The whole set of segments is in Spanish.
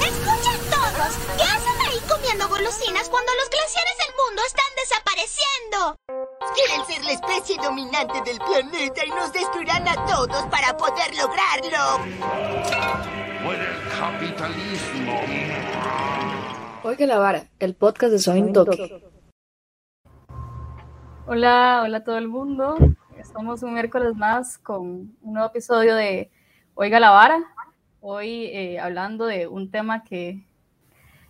Escuchen todos, ¿qué hacen ahí comiendo golosinas cuando los glaciares del mundo están desapareciendo? Quieren ser la especie dominante del planeta y nos destruirán a todos para poder lograrlo. Por el capitalismo. Oiga la vara, el podcast de Soy Toque. Hola, hola a todo el mundo. Estamos un miércoles más con un nuevo episodio de Oiga la vara. Hoy eh, hablando de un tema que,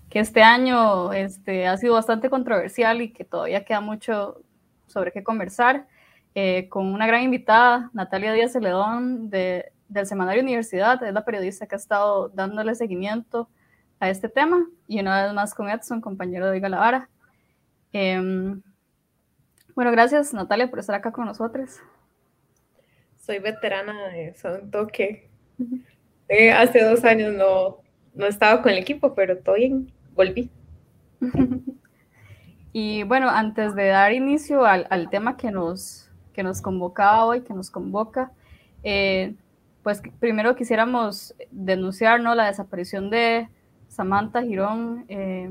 que este año este, ha sido bastante controversial y que todavía queda mucho sobre qué conversar. eh, con una gran invitada, Natalia Díaz Celedón, de, del Semanario Universidad. Es la periodista que ha estado dándole seguimiento a este tema. Y una vez más con Edson, compañero de Oiga la vara. Em, bueno, gracias Natalia por estar acá con nosotros. Soy veterana de Son Toque. Eh, hace dos años no, no estaba con el equipo, pero todo bien, volví. Y bueno, antes de dar inicio al, al tema que nos, que nos convocaba hoy, que nos convoca, eh, pues primero quisiéramos denunciar ¿no? la desaparición de Samantha Girón, eh,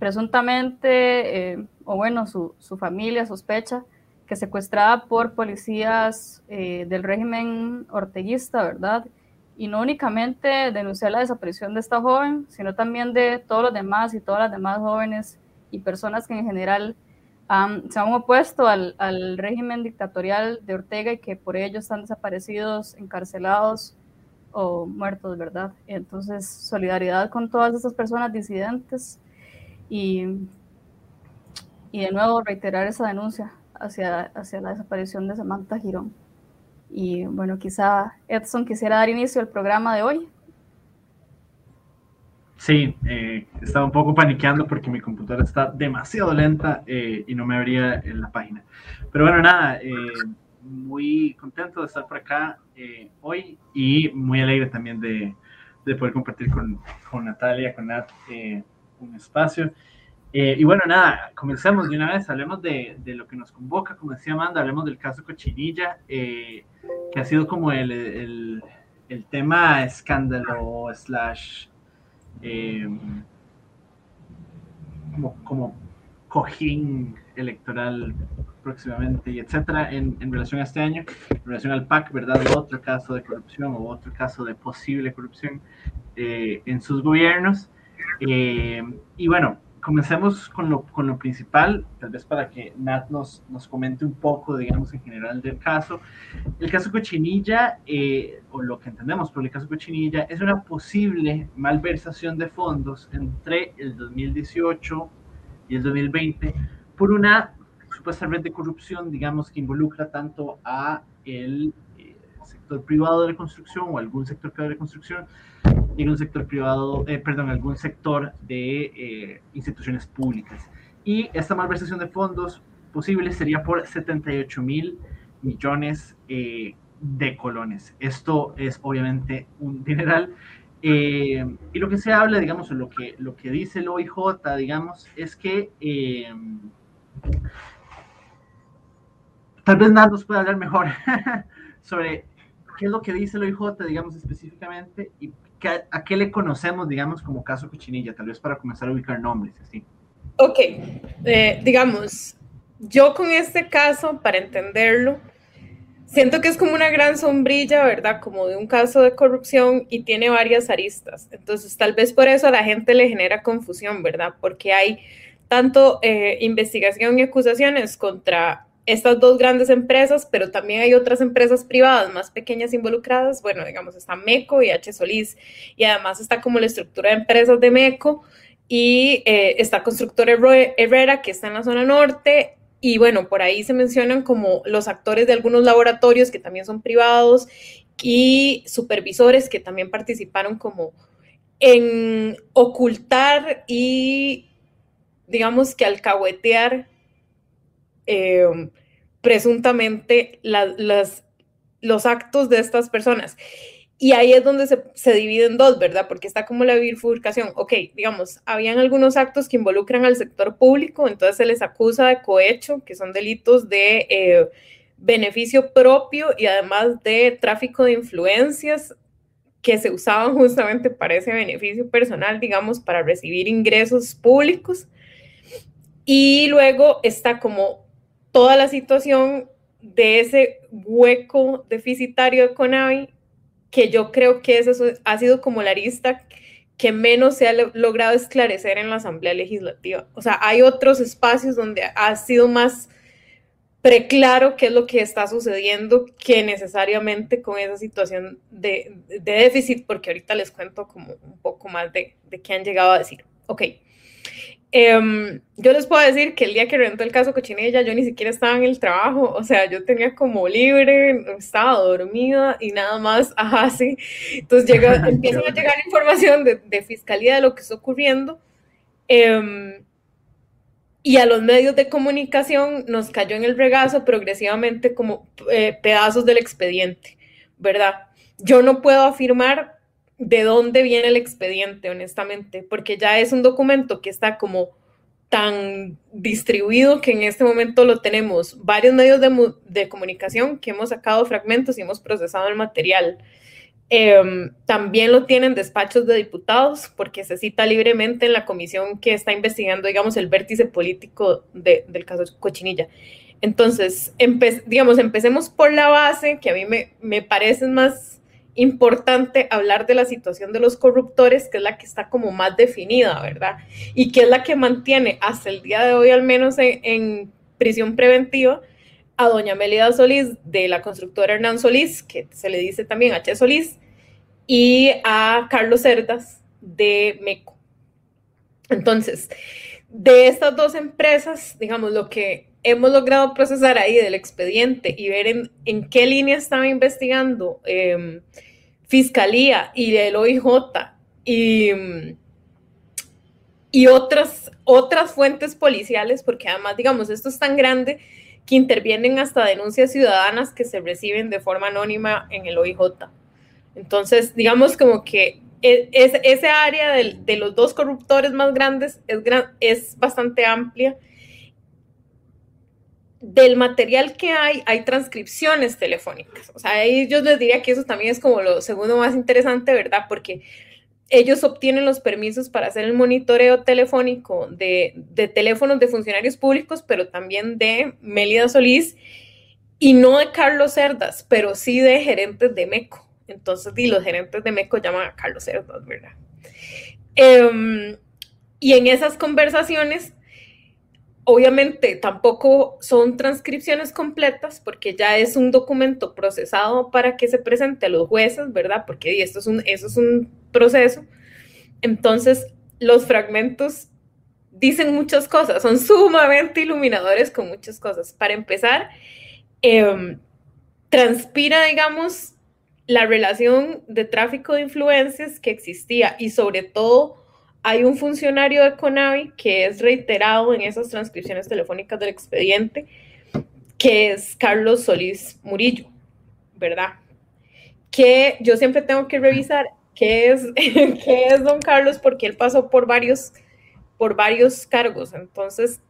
presuntamente, eh, o bueno, su, su, familia sospecha que secuestrada por policías eh, del régimen orteguista, ¿verdad? Y no únicamente denunciar la desaparición de esta joven, sino también de todos los demás y todas las demás jóvenes y personas que en general se han opuesto al, al, régimen dictatorial de Ortega y que por ello están desaparecidos, encarcelados o muertos, ¿verdad? Entonces, solidaridad con todas esas personas disidentes y, y de nuevo reiterar esa denuncia hacia, hacia la desaparición de Samantha Girón. Y bueno, quizá Edson quisiera dar inicio al programa de hoy. Sí, eh, estaba un poco paniqueando porque mi computadora está demasiado lenta eh, y no me abría en la página. Pero bueno, nada, eh, muy contento de estar por acá hoy y muy alegre también de, de poder compartir con, con, Natalia, con Nat, un espacio. Y bueno, nada, comencemos de una vez, hablemos de, de, lo que nos convoca, como decía Amanda, hablemos del caso Cochinilla, que ha sido como el, el, tema escándalo slash eh, como, como, cojín electoral próximamente y etcétera en, en, relación a este año, en relación al PAC, ¿verdad? Otro caso de corrupción o otro caso de posible corrupción eh, en sus gobiernos. Eh, y bueno, comencemos con lo, con lo principal, tal vez para que Nat nos, nos comente un poco, digamos, en general del caso. El caso Cochinilla, eh, o lo que entendemos por el caso Cochinilla, es una posible malversación de fondos entre el 2018 y el 2020 por una supuestamente corrupción, digamos, que involucra tanto a el eh, sector privado de la construcción o algún sector privado de la construcción en un sector privado, eh, perdón, algún sector de eh, instituciones públicas. Y esta malversación de fondos posible sería por 78 mil millones eh, de colones. Esto es obviamente un dineral. y lo que se habla, digamos, lo que, lo que dice el OIJ, digamos, es que tal vez Nat nos pueda hablar mejor sobre qué es lo que dice el OIJ, digamos, específicamente, y a qué le conocemos, digamos, como caso Cochinilla, tal vez para comenzar a ubicar nombres, así. Ok, eh, digamos, yo con este caso, para entenderlo, siento que es como una gran sombrilla, ¿verdad? Como de un caso de corrupción y tiene varias aristas. Entonces, tal vez por eso a la gente le genera confusión, ¿verdad? Porque hay tanto eh, investigación y acusaciones contra estas dos grandes empresas, pero también hay otras empresas privadas más pequeñas involucradas. Bueno, digamos, está MECO y H. Solís, y además está como la estructura de empresas de MECO, y eh, está Constructor Herrera, que está en la zona norte, y bueno, por ahí se mencionan como los actores de algunos laboratorios que también son privados, y supervisores que también participaron como en ocultar y, digamos que alcahuetear eh, presuntamente la, las, los actos de estas personas. Y ahí es donde se, se divide en dos, ¿verdad? Porque está como la bifurcación. Ok, digamos, habían algunos actos que involucran al sector público, entonces se les acusa de cohecho, que son delitos de, eh, beneficio propio y además de tráfico de influencias que se usaban justamente para ese beneficio personal, digamos, para recibir ingresos públicos. Y luego está como toda la situación de ese hueco deficitario de CONAVI, que yo creo que eso ha sido como la arista que menos se ha logrado esclarecer en la Asamblea Legislativa. O sea, hay otros espacios donde ha sido más preclaro qué es lo que está sucediendo que necesariamente con esa situación de, déficit, porque ahorita les cuento como un poco más de, de qué han llegado a decir. Ok. Em, yo les puedo decir que el día que reventó el caso Cochinilla, yo ni siquiera estaba en el trabajo, o sea, yo tenía como libre, estaba dormida y nada más, ajá, sí. Entonces llega, empiezan a llegar información de, de, fiscalía de lo que está ocurriendo. Eh, y a los medios de comunicación nos cayó en el regazo progresivamente como eh, pedazos del expediente, ¿verdad? Yo no puedo afirmar de dónde viene el expediente, honestamente, porque ya es un documento que está como tan distribuido que en este momento lo tenemos varios medios de, de comunicación que hemos sacado fragmentos y hemos procesado el material. Em, también lo tienen despachos de diputados porque se cita libremente en la comisión que está investigando, digamos, el vértice político del caso Cochinilla. Entonces, digamos, empecemos por la base, que a mí me, me parece más importante hablar de la situación de los corruptores, que es la que está como más definida, ¿verdad? Y que es la que mantiene hasta el día de hoy, al menos en, en prisión preventiva, a doña Melida Solís de la constructora Hernán Solís, que se le dice también H. Solís, y a Carlos Cerdas de MECO. Entonces, de estas dos empresas, digamos, lo que hemos logrado procesar ahí del expediente y ver en, qué línea estaba investigando em, Fiscalía y el OIJ y, y otras, otras fuentes policiales, porque además, digamos, esto es tan grande que intervienen hasta denuncias ciudadanas que se reciben de forma anónima en el OIJ. Entonces, digamos como que e, es, esa área de, los dos corruptores más grandes es, es bastante amplia. Del material que hay, hay transcripciones telefónicas. O sea, yo les diría que eso también es como lo segundo más interesante, ¿verdad? Porque ellos obtienen los permisos para hacer el monitoreo telefónico de, teléfonos de funcionarios públicos, pero también de Mélida Solís y no de Carlos Cerdas, pero sí de gerentes de MECO. Entonces, y los gerentes de MECO llaman a Carlos Cerdas, ¿verdad? Em, y en esas conversaciones, obviamente tampoco son transcripciones completas porque ya es un documento procesado para que se presente a los jueces, ¿verdad? Porque esto es un, eso es un proceso. Entonces, los fragmentos dicen muchas cosas, son sumamente iluminadores con muchas cosas. Para empezar, em, transpira, digamos, la relación de tráfico de influencias que existía y sobre todo hay un funcionario de CONAVI que es reiterado en esas transcripciones telefónicas del expediente, que es Carlos Solís Murillo, ¿verdad? Que yo siempre tengo que revisar qué es, qué es don Carlos porque él pasó por varios, por varios cargos. Entonces,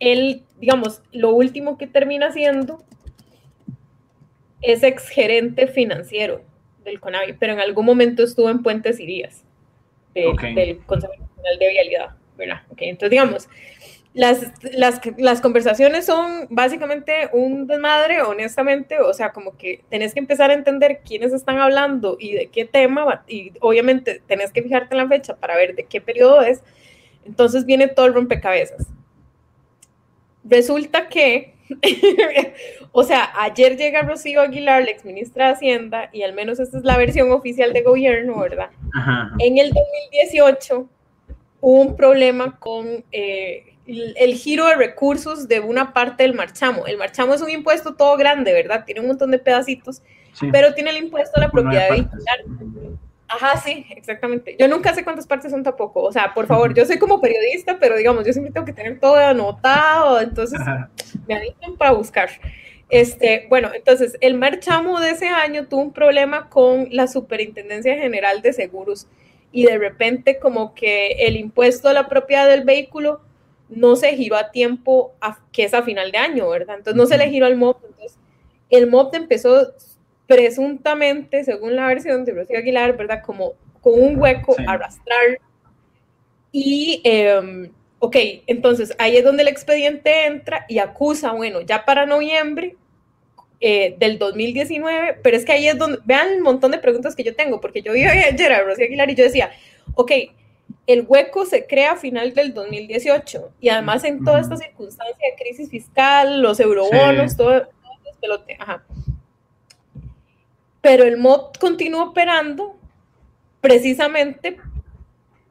él, digamos, lo último que termina haciendo es exgerente financiero del CONAVI, pero en algún momento estuvo en Puentes y Díaz del Consejo Nacional de Vialidad, ¿verdad? entonces, digamos, las, las, las, conversaciones son básicamente un desmadre, honestamente, o sea, como que tenés que empezar a entender quiénes están hablando y de qué tema, y obviamente tenés que fijarte en la fecha para ver de qué periodo es, entonces viene todo el rompecabezas. Resulta que o sea, ayer llega Rocío Aguilar, la exministra de Hacienda, y al menos esta es la versión oficial de gobierno, ¿verdad? En el 2018 hubo un problema con eh, el, giro de recursos de una parte del marchamo. El marchamo es un impuesto todo grande, ¿verdad? Tiene un montón de pedacitos, pero tiene el impuesto a la propiedad vehicular Ajá, sí, exactamente. Yo nunca sé cuántas partes son tampoco. O sea, por favor, yo soy como periodista, pero digamos, yo siempre tengo que tener todo anotado, entonces me avisan para buscar. Este, bueno, entonces el marchamo de ese año tuvo un problema con la Superintendencia General de Seguros y de repente como que el impuesto a la propiedad del vehículo no se giró a tiempo, que es a final de año, ¿verdad? Entonces no se le giró al monto, entonces el MOP empezó presuntamente, según la versión de Rocío Aguilar, ¿verdad? Como con un hueco, Sí. arrastrar. Y, eh, ok, entonces ahí es donde el expediente entra y acusa, bueno, ya para noviembre eh, del 2019, pero es que ahí es donde, vean el montón de preguntas que yo tengo, porque yo vi ayer a Rocío Aguilar y yo decía, ok, el hueco se crea a final del 2018 y además en toda esta circunstancia de crisis fiscal, los eurobonos, Sí. todo, todo el despelote, ajá. Pero el MOD continúa operando precisamente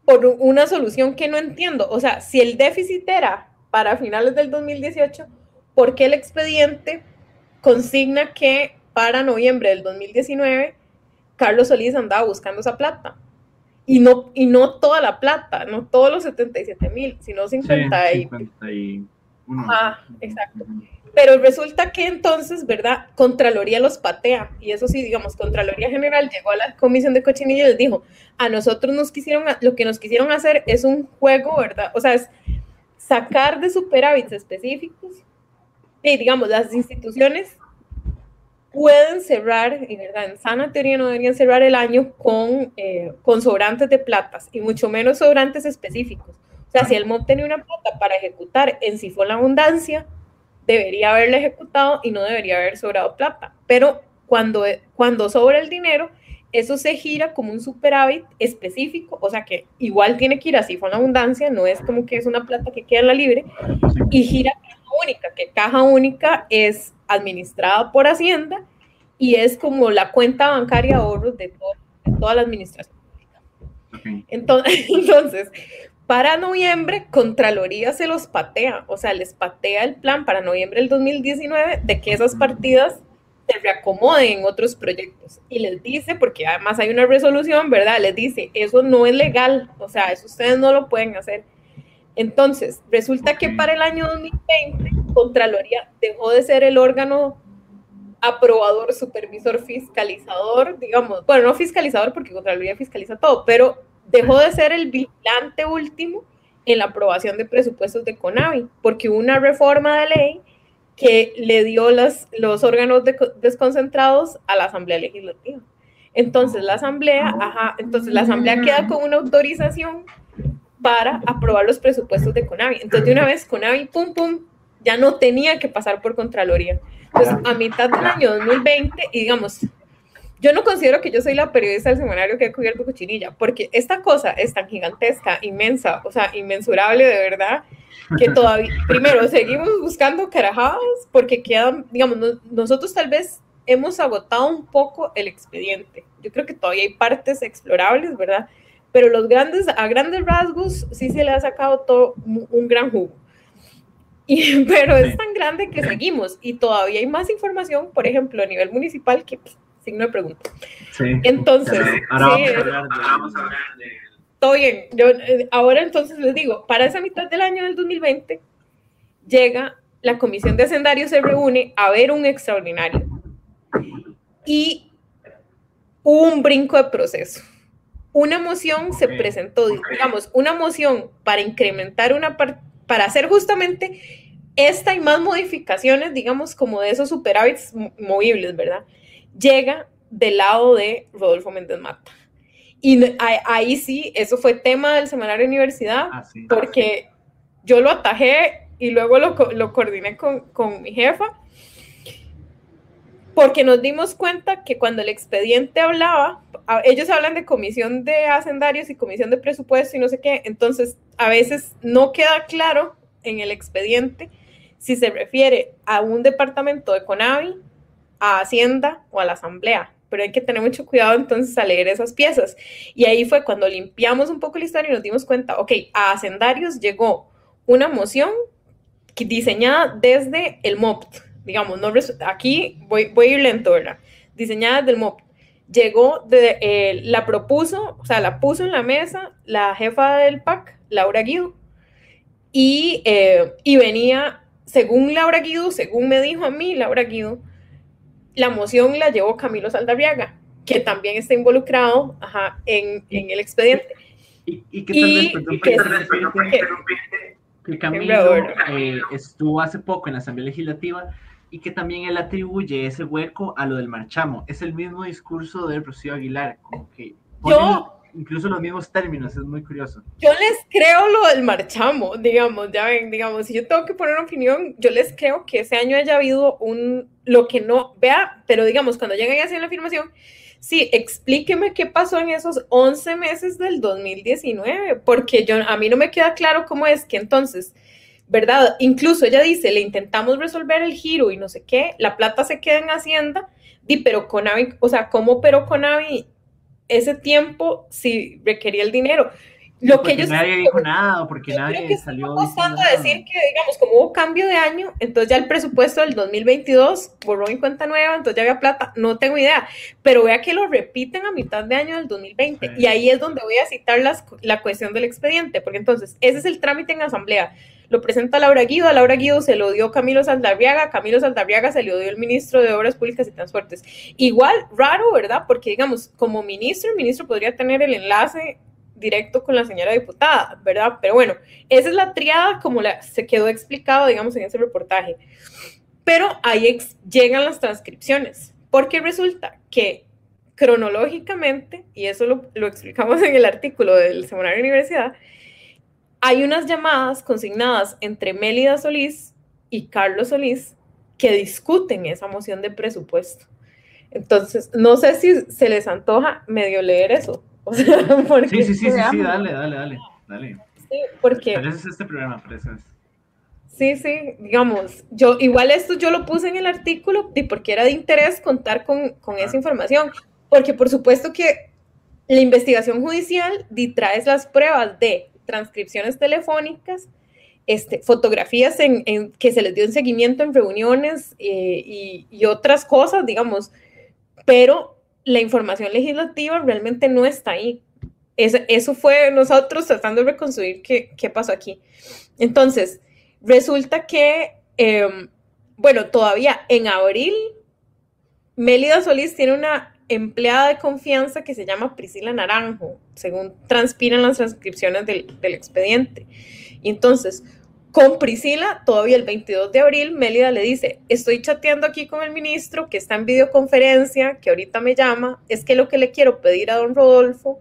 por una solución que no entiendo. O sea, si el déficit era para finales del 2018, ¿por qué el expediente consigna que para noviembre del 2019 Carlos Solís andaba buscando esa plata? Y no, y no toda la plata, no todos los 77 mil, sino 50 Sí, y 51. Ah, exacto. Pero resulta que entonces, ¿verdad? Contraloría los patea. Y eso sí, digamos, Contraloría General llegó a la Comisión de Cochinilla y les dijo, a nosotros nos quisieron, lo que nos quisieron hacer es un juego, ¿verdad? O sea, es sacar de superávits específicos. Y digamos, las instituciones pueden cerrar, y verdad, en sana teoría no deberían cerrar el año con, eh, con sobrantes de platas, y mucho menos sobrantes específicos. O sea, si el MOB tenía una plata para ejecutar en Sifón la Abundancia, debería haberla ejecutado y no debería haber sobrado plata. Pero cuando, cuando sobra el dinero, eso se gira como un superávit específico, o sea que igual tiene que ir así con la abundancia, no es como que es una plata que queda en la libre, y gira caja única, que caja única es administrada por Hacienda y es como la cuenta bancaria de ahorros de, todo, de toda la administración pública. Ok. Entonces, entonces, para noviembre, Contraloría se los patea, o sea, les patea el plan para noviembre del 2019 de que esas partidas se reacomoden en otros proyectos. Y les dice, porque además hay una resolución, ¿verdad? Les dice, eso no es legal, o sea, eso ustedes no lo pueden hacer. Entonces, resulta que para el año 2020, Contraloría dejó de ser el órgano aprobador, supervisor, fiscalizador, digamos, bueno, no fiscalizador porque Contraloría fiscaliza todo, pero dejó de ser el vigilante último en la aprobación de presupuestos de CONAVI, porque hubo una reforma de ley que le dio las, los órganos de- desconcentrados a la Asamblea Legislativa. Entonces la Asamblea, ajá, entonces la Asamblea queda con una autorización para aprobar los presupuestos de CONAVI. Entonces de una vez CONAVI, pum, pum, ya no tenía que pasar por Contraloría. Entonces a mitad del año 2020, y digamos, yo no considero que yo soy la periodista del semanario que ha cubierto cochinilla, porque esta cosa es tan gigantesca, inmensa, o sea, inmensurable de verdad, que todavía, primero, seguimos buscando carajadas, porque quedan, digamos, no- nosotros tal vez hemos agotado un poco el expediente. Yo creo que todavía hay partes explorables, ¿verdad? Pero los grandes, a grandes rasgos, sí se le ha sacado todo un, gran jugo. Y, pero es tan grande que seguimos y todavía hay más información, por ejemplo, a nivel municipal, que pues, signo de pregunta. Sí. Entonces, Ahora sí, vamos a hablar de- todo bien. Yo, eh, ahora entonces les digo, para esa mitad del año del 2020 llega la comisión de hacendarios se reúne a ver un extraordinario y hubo un brinco de proceso. Una moción se presentó, digamos, una moción para incrementar una par- para hacer justamente esta y más modificaciones, digamos, como de esos superávits mo- movibles, ¿verdad? Llega del lado de Rodolfo Méndez Mata. Y ahí, ahí sí, eso fue tema del semanario de universidad, Ah, sí. porque yo lo atajé y luego lo, lo coordiné con, con mi jefa, porque nos dimos cuenta que cuando el expediente hablaba, ellos hablan de comisión de hacendarios y comisión de presupuesto y no sé qué, entonces a veces no queda claro en el expediente si se refiere a un departamento de CONAVI, a Hacienda o a la Asamblea. Pero hay que tener mucho cuidado entonces a leer esas piezas. Y ahí fue cuando limpiamos un poco la historia y nos dimos cuenta, ok, a Hacendarios llegó una moción diseñada desde el MOPT, digamos, no aquí voy, voy a ir lento, ¿verdad? Diseñada desde el MOPT. Llegó, de, eh, la propuso, o sea, la puso en la mesa la jefa del PAC, Laura Guido, y, eh, y venía, según Laura Guido, según me dijo a mí Laura Guido, la moción la llevó Camilo Saldarriaga, que también está involucrado ajá, en, en el expediente. ¿Y, perdón, que- que Camilo eh, estuvo hace poco en la Asamblea Legislativa y que también él atribuye ese hueco a lo del marchamo. Es el mismo discurso de Rocío Aguilar, como que ponen Yo- incluso los mismos términos, es muy curioso. Yo les creo lo del marchamo, digamos, ya ven, digamos, si yo tengo que poner una opinión, yo les creo que ese año haya habido un, lo que no, vea, pero digamos, cuando lleguen a hacer la afirmación, sí, explíqueme qué pasó en esos 11 meses del 2019, porque yo, a mí no me queda claro cómo es que entonces, ¿verdad? Incluso ella dice, le intentamos resolver el giro y no sé qué, la plata se queda en Hacienda, di, pero Conavi, o sea, ¿cómo pero Conavi ese tiempo si requería el dinero? Lo que porque ellos nadie dijo nada, porque nadie que salió pasando a decir que, digamos, como hubo cambio de año, entonces ya el presupuesto del 2022 borró en cuenta nueva, entonces ya había plata, no tengo idea, pero vea que lo repiten a mitad de año del 2020 Sí. y ahí es donde voy a citar las- la cuestión del expediente, porque entonces ese es el trámite en asamblea. Lo presenta Laura Guido, a Laura Guido se lo dio Camilo Saldarriaga, Camilo Saldarriaga se lo dio el ministro de Obras Públicas y Transportes. Igual, raro, ¿verdad? Porque, digamos, como ministro, el ministro podría tener el enlace directo con la señora diputada, ¿verdad? Pero bueno, esa es la triada como la, se quedó explicado, digamos, en ese reportaje. Pero ahí llegan las transcripciones, porque resulta que cronológicamente, y eso lo, lo explicamos en el artículo del Semanario Universidad, hay unas llamadas consignadas entre Mélida Solís y Carlos Solís que discuten esa moción de presupuesto. Entonces, no sé si se les antoja medio leer eso. O sea, Sí, sí, sí, sí, sí, dale, dale, dale, dale. sí, porque Pero ese es este programa, por eso es. Sí, sí, digamos, yo igual esto yo lo puse en el artículo y porque era de interés contar con, con esa información, porque por supuesto que la investigación judicial di- trae las pruebas de transcripciones telefónicas, este, fotografías en, que se les dio en seguimiento en reuniones eh, y, otras cosas, digamos, pero la información legislativa realmente no está ahí. Es- eso fue nosotros tratando de reconstruir qué, qué pasó aquí. Entonces, resulta que, eh, bueno, todavía en abril, Mélida Solís tiene una empleada de confianza que se llama Priscila Naranjo, según transpiran las transcripciones del, expediente. Y entonces, con Priscila, todavía el 22 de abril, Mélida le dice, estoy chateando aquí con el ministro que está en videoconferencia, que ahorita me llama, es que lo que le quiero pedir a don Rodolfo,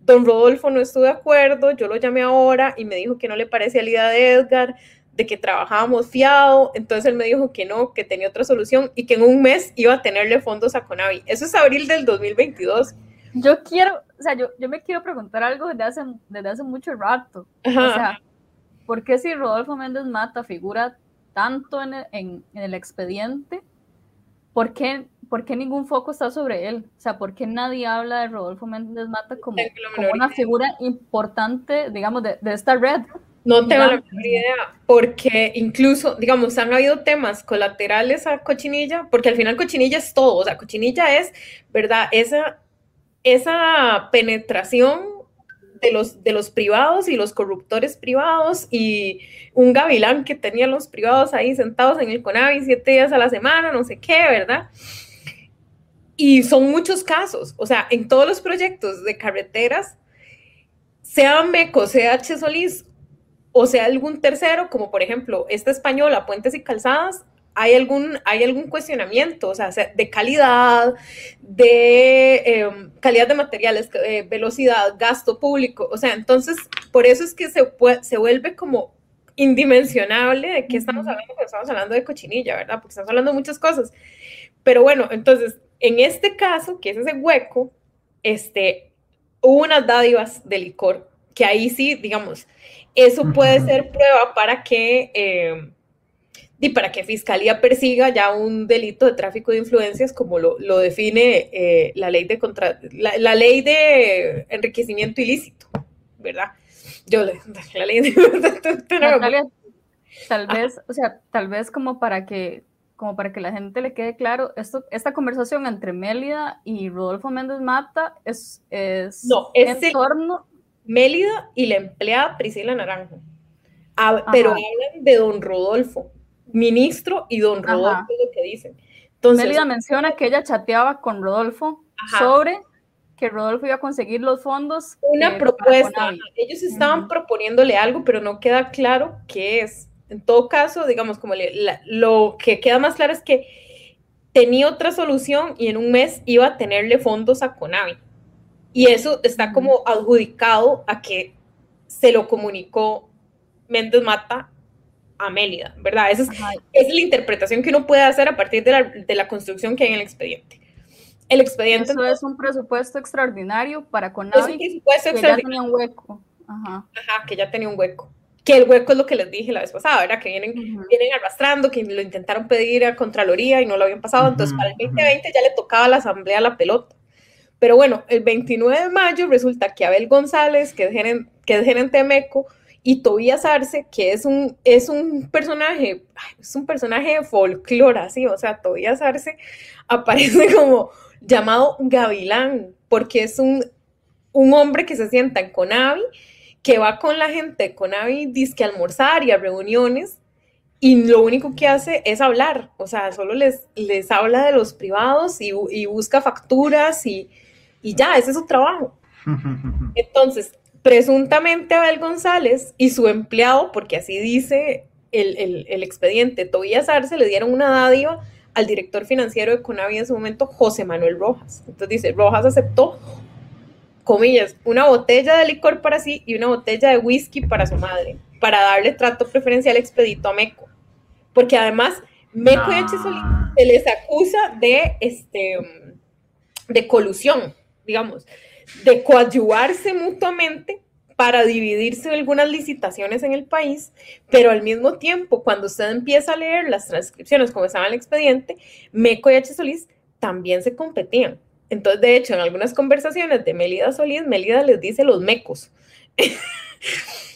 don Rodolfo no estuvo de acuerdo, yo lo llamé ahora y me dijo que no le parecía la idea de Edgar, de que trabajábamos fiado, entonces él me dijo que no, que tenía otra solución y que en un mes iba a tenerle fondos a Conavi. Eso es abril del 2022. Yo quiero, o sea, yo, yo me quiero preguntar algo desde hace, desde hace mucho rato. Ajá. O sea, ¿por qué si Rodolfo Méndez Mata figura tanto en el, en, en el expediente, ¿por qué, por qué ningún foco está sobre él? O sea, ¿por qué nadie habla de Rodolfo Méndez Mata como, como una figura importante, digamos, de, de esta red? No tengo la menor idea, porque incluso, digamos, han habido temas colaterales a Cochinilla, porque al final Cochinilla es todo, o sea, Cochinilla es, ¿verdad? Esa, esa penetración de los, de los privados y los corruptores privados y un gavilán que tenían los privados ahí sentados en el CONAVI siete días a la semana, no sé qué, ¿verdad? Y son muchos casos, o sea, en todos los proyectos de carreteras, sea MECO, sea H. Solís o sea algún tercero, como por ejemplo esta española, Puentes y Calzadas, hay algún, hay algún cuestionamiento, o sea, de calidad, de eh, calidad de materiales, eh, velocidad, gasto público, o sea, entonces, por eso es que se, se vuelve como indimensionable de qué estamos hablando cuando estamos hablando de cochinilla, ¿verdad? Porque estamos hablando de muchas cosas. Pero bueno, entonces, en este caso, que es ese hueco, este, hubo unas dádivas de licor, que ahí sí, digamos, eso puede ser prueba para que, eh, y para que Fiscalía persiga ya un delito de tráfico de influencias como lo, lo define eh, la, ley de contra, la, la ley de enriquecimiento ilícito, ¿verdad? Yo le, la ley de... Natalia, tal vez, o sea, tal vez como para que como para que la gente le quede claro, esto, esta conversación entre Mélida y Rodolfo Méndez Mata es, es No, en ese- torno Mélida y la empleada Priscila Naranjo. Hab- pero Ajá. hablan de don Rodolfo, ministro y don Ajá. Rodolfo es lo que dicen. Entonces, Mélida menciona que ella chateaba con Rodolfo Ajá. sobre que Rodolfo iba a conseguir los fondos. una propuesta. Ellos estaban proponiéndole algo, pero no queda claro qué es. En todo caso, digamos, como le- la- lo que queda más claro es que tenía otra solución y en un mes iba a tenerle fondos a Conavi. Y eso está como adjudicado a que se lo comunicó Méndez Mata a Mélida, ¿verdad? Esa es, es la interpretación que uno puede hacer a partir de la, de la construcción que hay en el expediente. El expediente Eso es un presupuesto extraordinario para es un Conavi presupuesto que ya extraordinario. tenía un hueco. Ajá. Ajá, que ya tenía un hueco. Que el hueco es lo que les dije la vez pasada, ¿verdad? Que vienen, Ujú. vienen arrastrando, que lo intentaron pedir a Contraloría y no lo habían pasado. Entonces, Ujú, para el ujú. 2020 ya le tocaba a la Asamblea la pelota. Pero bueno, el 29 de mayo resulta que Abel González, que es gerente, que es gerente de MECO, y Tobías Arce, que es un, es un personaje, es un personaje de folclore, así, o sea, Tobías Arce aparece como llamado Gavilán, porque es un, un hombre que se sienta en Conavi, que va con la gente de Conavi, disque a almorzar y a reuniones, y lo único que hace es hablar, o sea, solo les, les habla de los privados y, y busca facturas y, y ya, ese es su trabajo. Entonces, presuntamente Abel González y su empleado, porque así dice el, el- el expediente, Tobías Arce, le dieron una dádiva al director financiero de Conavi en su momento, José Manuel Rojas. Entonces dice, Rojas aceptó, comillas, una botella de licor para sí y una botella de whisky para su madre, para darle trato preferencial expedito a Meco. Porque además, Meco y H. Solís Ah, se les acusa de, este, de colusión, digamos, de coadyuvarse mutuamente para dividirse algunas licitaciones en el país, pero al mismo tiempo, cuando usted empieza a leer las transcripciones como estaba el expediente, Meco y H. Solís también se competían. Entonces, de hecho, en algunas conversaciones de Melida Solís, Melida les dice los mecos.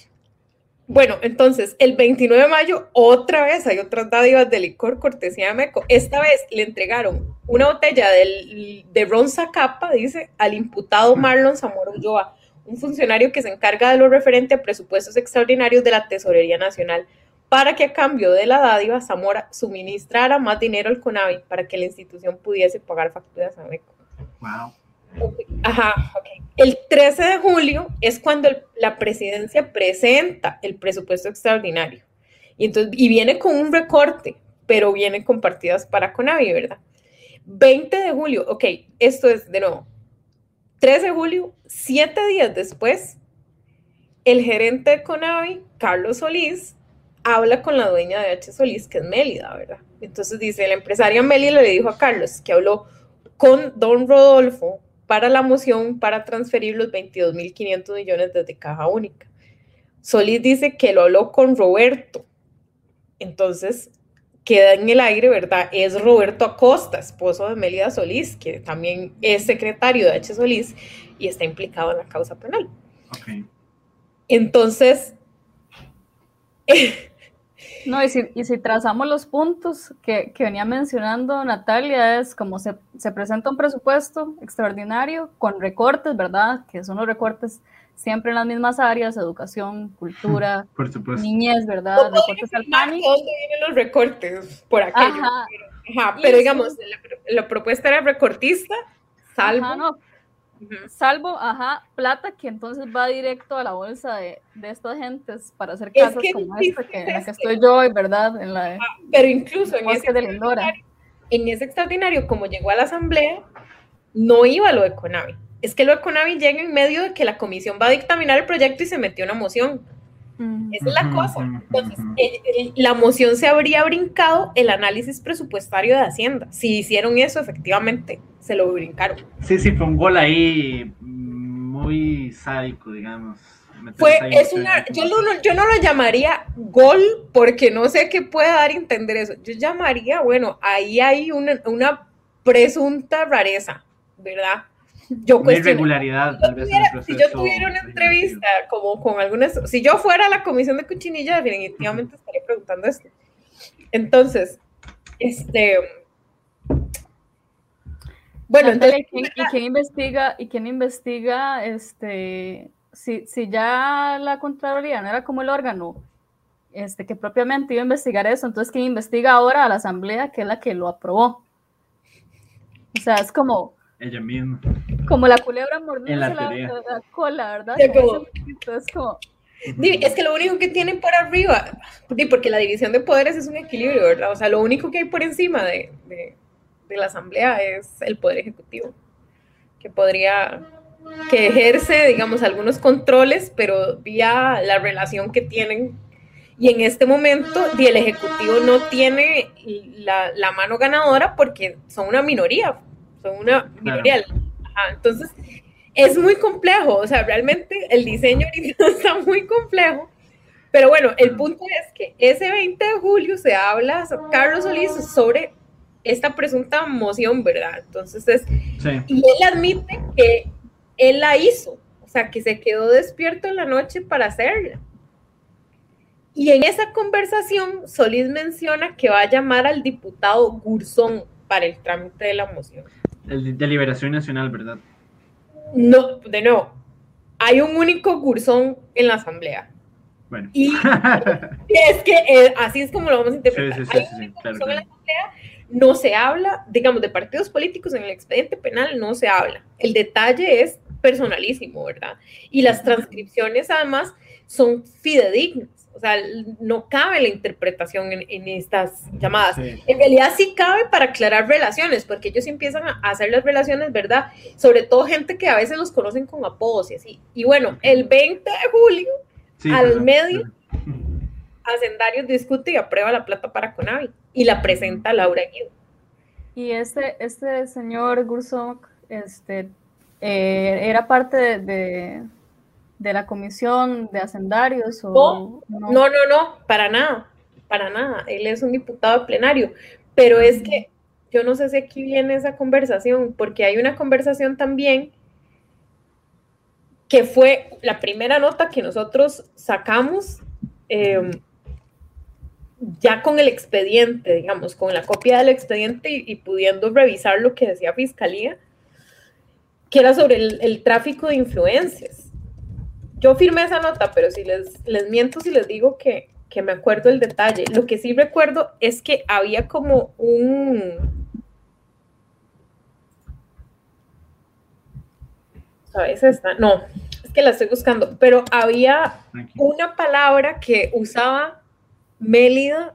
Bueno, entonces, el 29 de mayo, otra vez hay otras dádivas de licor cortesía de Meco. Esta vez le entregaron una botella del- de ron Zacapa, dice, al imputado Marlon Zamora Ulloa, un funcionario que se encarga de lo referente a presupuestos extraordinarios de la Tesorería Nacional, para que a cambio de la dádiva Zamora suministrara más dinero al CONAVI para que la institución pudiese pagar facturas a Meco. wow. Ajá, ok. El 13 de julio es cuando la presidencia presenta el presupuesto extraordinario. Y, entonces, y viene con un recorte, pero viene con partidas para Conavi, ¿verdad? 20 de julio, ok, esto es de nuevo. 13 de julio, siete días después, el gerente de Conavi, Carlos Solís, habla con la dueña de H. Solís, que es Mélida, ¿verdad? Entonces dice, la empresaria Mélida le dijo a Carlos que habló con don Rodolfo para la moción para transferir los 22.500 millones desde Caja Única. Solís dice que lo habló con Roberto. Entonces, queda en el aire, ¿verdad? Es Roberto Acosta, esposo de Melida Solís, que también es secretario de H. Solís y está implicado en la causa penal. Ok. Entonces, No, y si, y si trazamos los puntos que, que venía mencionando Natalia, es como se, se presenta un presupuesto extraordinario con recortes, ¿verdad? Que son los recortes siempre en las mismas áreas, educación, cultura, Por supuesto. niñez, ¿verdad? no Recortes al PANI. de dónde vienen los recortes por aquello. Ajá. Pero sí. digamos, la, la propuesta era recortista, salvo. Ajá, no, Salvo, ajá, plata que entonces va directo a la bolsa de, de estas gentes para hacer Es casas que como esta, que, es en la que estoy yo hoy, ¿verdad? En la de Pero incluso en ese, Bosque de Lindora. en ese extraordinario, como llegó a la asamblea, no iba lo de Conavi. Es que lo de Conavi llega en medio de que la comisión va a dictaminar el proyecto y se metió una moción. Esa es la cosa. Entonces, ujú. el- el- la moción se habría brincado el análisis presupuestario de Hacienda. Si hicieron eso, efectivamente, se lo brincaron. Sí, sí, fue un gol ahí mm, muy sádico, digamos. Fue, es una, yo, no, lo- yo no lo llamaría gol porque no sé qué puede dar a entender eso. Yo llamaría, bueno, ahí hay una, una presunta rareza, ¿verdad? Yo Una irregularidad, tal vez, en el Si proceso. yo tuviera una entrevista como con algunas, si yo fuera a la comisión de Cuchinilla, definitivamente estaría preguntando esto. Entonces, este, bueno, entonces, ¿y quién, y quién investiga, y quién investiga este si, si ya la Contraloría no era como el órgano este, que propiamente iba a investigar eso, entonces quién investiga ahora a la Asamblea, que es la que lo aprobó. O sea, es como, Ella misma. Como la culebra mordiéndose la la, la- la cola, ¿verdad? Sí, Como es como, Es que lo único que tienen por arriba, porque la división de poderes es un equilibrio, ¿verdad? O sea, lo único que hay por encima de, de- de la asamblea es el poder ejecutivo, que podría, que ejerce, digamos, algunos controles, pero vía la relación que tienen. Y en este momento, el ejecutivo no tiene la, la mano ganadora porque son una minoría, son una minoría. Ajá, entonces, es muy complejo, o sea, realmente el diseño ahorita está muy complejo, pero bueno, el punto es que ese 20 de julio se habla, Carlos Solís, sobre esta presunta moción, ¿verdad? Entonces es, Sí. y él admite que él la hizo, o sea, que se quedó despierto en la noche para hacerla. Y en esa conversación, Solís menciona que va a llamar al diputado Gurzón para el trámite de la moción. El de Liberación Nacional, ¿verdad? No, de nuevo, hay un único Gurzón en la asamblea. Bueno. Y es que eh, así es como lo vamos a interpretar. sí, sí, Hay sí, un sí, único claro, Gurzón en la asamblea, no se habla, digamos, de partidos políticos en el expediente penal, no se habla. El detalle es personalísimo, ¿verdad? Y las transcripciones además son fidedignas. O sea, no cabe la interpretación en, en estas llamadas. Sí. En realidad sí cabe para aclarar relaciones, porque ellos empiezan a hacer las relaciones, ¿verdad? Sobre todo gente que a veces los conocen con apodos y así. Y bueno, el 20 de julio, Sí, al perdón. medio. Hacendarios discute y aprueba la plata para Conavi y la presenta Laura Guido. Y este, este señor Gursok este, eh, era parte de, de, de la comisión de hacendarios o No, no, no, no, para nada, para nada. Él es un diputado plenario, pero es que yo no sé si aquí viene esa conversación, porque hay una conversación también que fue la primera nota que nosotros sacamos eh, ya con el expediente, digamos, con la copia del expediente y, y pudiendo revisar lo que decía Fiscalía, que era sobre el, el tráfico de influencias. Yo firmé esa nota, pero si les, les miento si les digo que, que me acuerdo el detalle. Lo que sí recuerdo es que había como un... ¿Sabes esta? No, es que la estoy buscando, pero había una palabra que usaba Mélida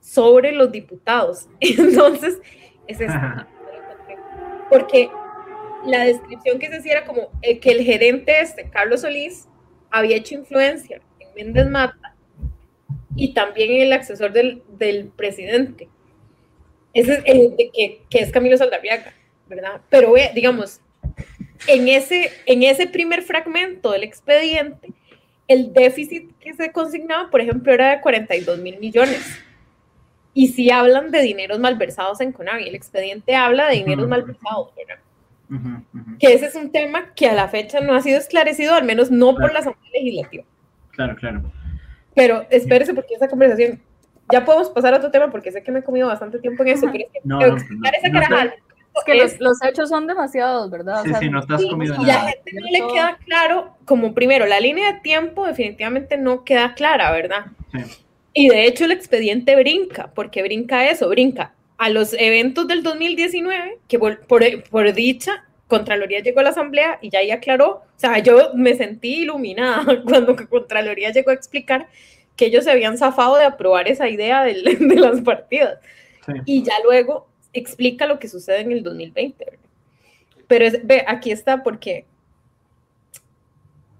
sobre los diputados. Entonces, es esta. Porque la descripción que se hacía era como eh, que el gerente este, Carlos Solís, había hecho influencia en Méndez Mata y también en el asesor del, del presidente. Ese es el de que, que es Camilo Saldarriaga, ¿verdad? Pero ve, digamos, en ese, en ese primer fragmento del expediente, el déficit que se consignaba, por ejemplo, era de 42 mil millones. Y si hablan de dineros malversados en Conavi, el expediente habla de dineros malversados, ¿verdad? Que ese es un tema que a la fecha no ha sido esclarecido, al menos no por Claro. la Asamblea Legislativa. Claro, claro. Pero espérese porque esa conversación, ya podemos pasar a otro tema porque sé que me he comido bastante tiempo en eso, pero es que No, no, explicar no, esa no Es que los, es- los hechos son demasiados, ¿verdad? O Sí, sea, sí, no te has Sí, comido y la nada. gente no le queda claro, como primero, la línea de tiempo definitivamente no queda clara, ¿verdad? Sí. Y de hecho el expediente brinca, porque brinca eso, brinca a los eventos del 2019, que por, por, por dicha, Contraloría llegó a la Asamblea y ya ahí aclaró, o sea, yo me sentí iluminada cuando Contraloría llegó a explicar que ellos se habían zafado de aprobar esa idea del- de las partidas Sí. y ya luego explica lo que sucede en el 2020. ¿verdad? Pero es- ve, aquí está porque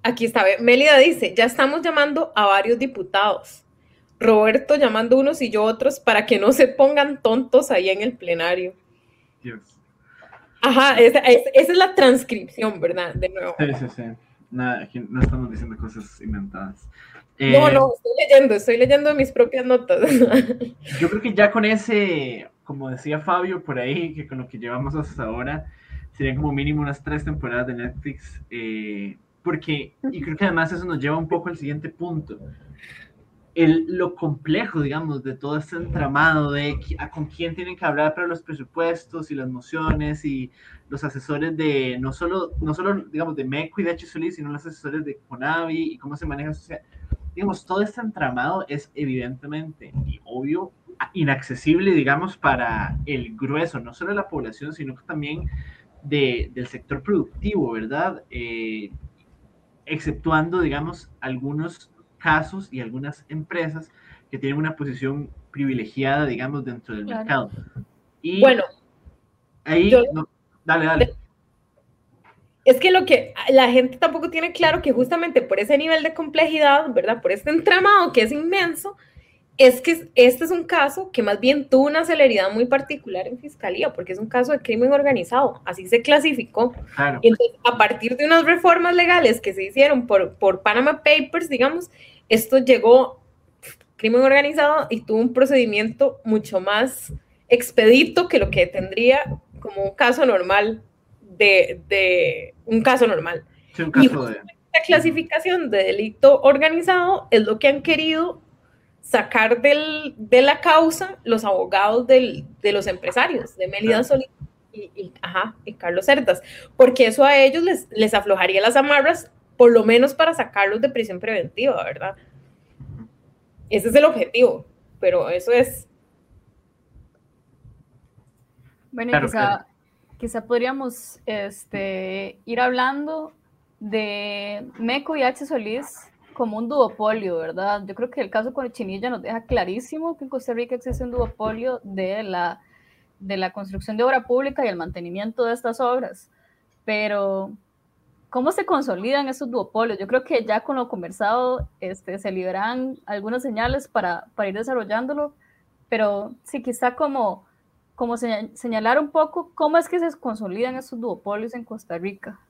aquí está, ve, Mélida dice, ya estamos llamando a varios diputados. Roberto llamando unos y yo otros para que no se pongan tontos ahí en el plenario. Dios. Ajá, esa, es- esa es la transcripción, ¿verdad? De nuevo. Sí, sí, sí. Nada, aquí no estamos diciendo cosas inventadas. No, Eh, no, estoy leyendo, estoy leyendo mis propias notas. Yo creo que ya con ese, como decía Fabio por ahí, que con lo que llevamos hasta ahora, serían como mínimo unas tres temporadas de Netflix. eh, porque, y creo que además eso nos lleva un poco al siguiente punto. El, lo complejo, digamos, de todo este entramado de a con quién tienen que hablar para los presupuestos y las mociones y los asesores de, no solo, no solo digamos, de MECO y de H. Solís, sino los asesores de CONAVI y cómo se maneja sea, digamos, todo este entramado es evidentemente y obvio inaccesible, digamos, para el grueso, no solo de la población, sino también de, del sector productivo, ¿verdad? Eh, exceptuando, digamos, algunos casos y algunas empresas que tienen una posición privilegiada, digamos, dentro del Claro. mercado. Y Bueno, ahí, yo- no, dale, dale. Es que lo que la gente tampoco tiene claro que justamente por ese nivel de complejidad, ¿verdad? Por este entramado que es inmenso, es que este es un caso que más bien tuvo una celeridad muy particular en fiscalía, porque es un caso de crimen organizado, así se clasificó. Claro, Y entonces, a partir de unas reformas legales que se hicieron por, por Panama Papers, digamos, esto llegó crimen organizado y tuvo un procedimiento mucho más expedito que lo que tendría como un caso normal de, de un caso normal. sí, un y caso de... La clasificación de delito organizado es lo que han querido sacar del- de la causa los abogados del- de los empresarios, de Melida. Solís y, y- ajá, y Carlos Cerdas, porque eso a ellos les, les aflojaría las amarras, por lo menos para sacarlos de prisión preventiva, ¿verdad? Ese es el objetivo, pero eso es... Bueno, Claro, quizá, claro. quizá podríamos este, ir hablando de Meco y H. Solís como un duopolio, ¿verdad? Yo creo que el caso con Chinilla nos deja clarísimo que en Costa Rica existe un duopolio de la, de la construcción de obra pública y el mantenimiento de estas obras. Pero, ¿cómo se consolidan esos duopolios? Yo creo que ya con lo conversado este, se liberan algunas señales para, para ir desarrollándolo, pero sí, quizá como como señal- señalar un poco cómo es que se consolidan esos duopolios en Costa Rica.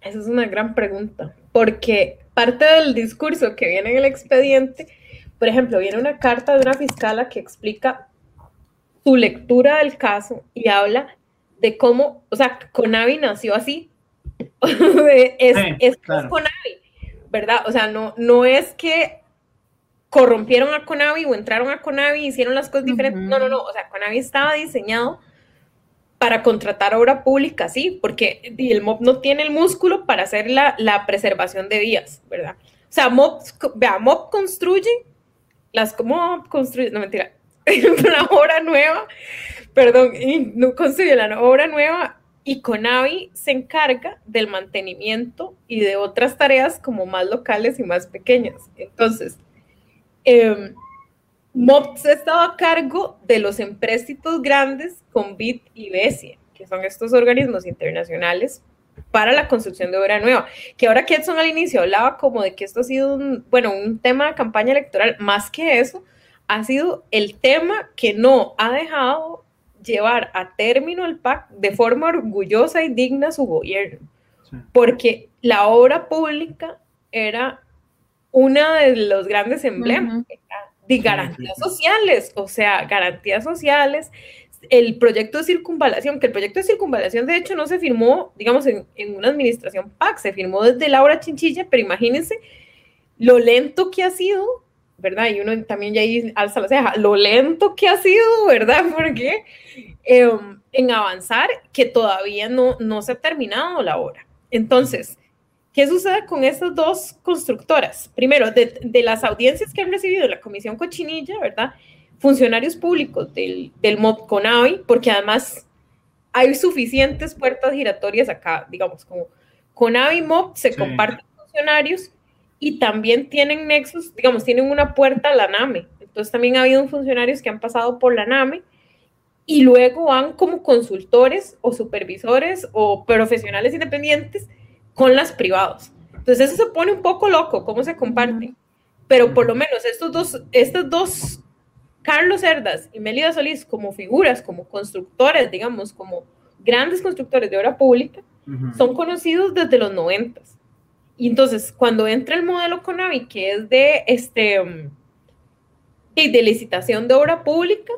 Esa es una gran pregunta, porque parte del discurso que viene en el expediente, por ejemplo, viene una carta de una fiscala que explica su lectura del caso y habla de cómo, o sea, Conavi nació así. es, Sí, es claro. Conavi, ¿verdad? O sea, no, no es que corrompieron a Conavi o entraron a Conavi y hicieron las cosas diferentes. No, no, no. O sea, Conavi estaba diseñado para contratar obra pública, sí, porque el MOP no tiene el músculo para hacer la, la preservación de vías, ¿verdad? O sea, MOP, vea, MOP construye las como construye, no mentira, la obra nueva, perdón, construye la obra nueva y Conavi se encarga del mantenimiento y de otras tareas como más locales y más pequeñas. Entonces, eh, MOPS estaba a cargo de los empréstitos grandes con BIT y BESIE, que son estos organismos internacionales para la construcción de obra nueva. Que ahora que Edson al inicio hablaba como de que esto ha sido un, bueno, un tema de campaña electoral, más que eso, ha sido el tema que no ha dejado llevar a término el PAC de forma orgullosa y digna su gobierno Sí. porque la obra pública era uno de los grandes emblemas Ujú. era de garantías sí, sí. sociales, o sea, garantías sociales, el proyecto de circunvalación, que el proyecto de circunvalación de hecho no se firmó, digamos, en, en una administración PAC, se firmó desde Laura Chinchilla, pero imagínense lo lento que ha sido, ¿verdad? Y uno también ya ahí alza la ceja, lo lento que ha sido, ¿verdad? Porque em, en avanzar que todavía no, no se ha terminado la obra. Entonces, ¿qué sucede con estas dos constructoras? Primero, de, de las audiencias que han recibido la Comisión Cochinilla, ¿verdad? Funcionarios públicos del, del MOB CONAVI, porque además hay suficientes puertas giratorias acá, digamos, como CONAVI MOB se Sí. comparten funcionarios y también tienen nexos, digamos, tienen una puerta a la NAME. Entonces también ha habido funcionarios que han pasado por la NAME y luego van como consultores o supervisores o profesionales independientes con las privados. Entonces eso se pone un poco loco, cómo se comparten. Pero por lo menos estos dos, estos dos, Carlos Cerdas y Melida Solís, como figuras, como constructores, digamos, como grandes constructores de obra pública, son conocidos desde los noventas. Y entonces, cuando entra el modelo CONAVI, que es de, este, de, licitación de obra pública,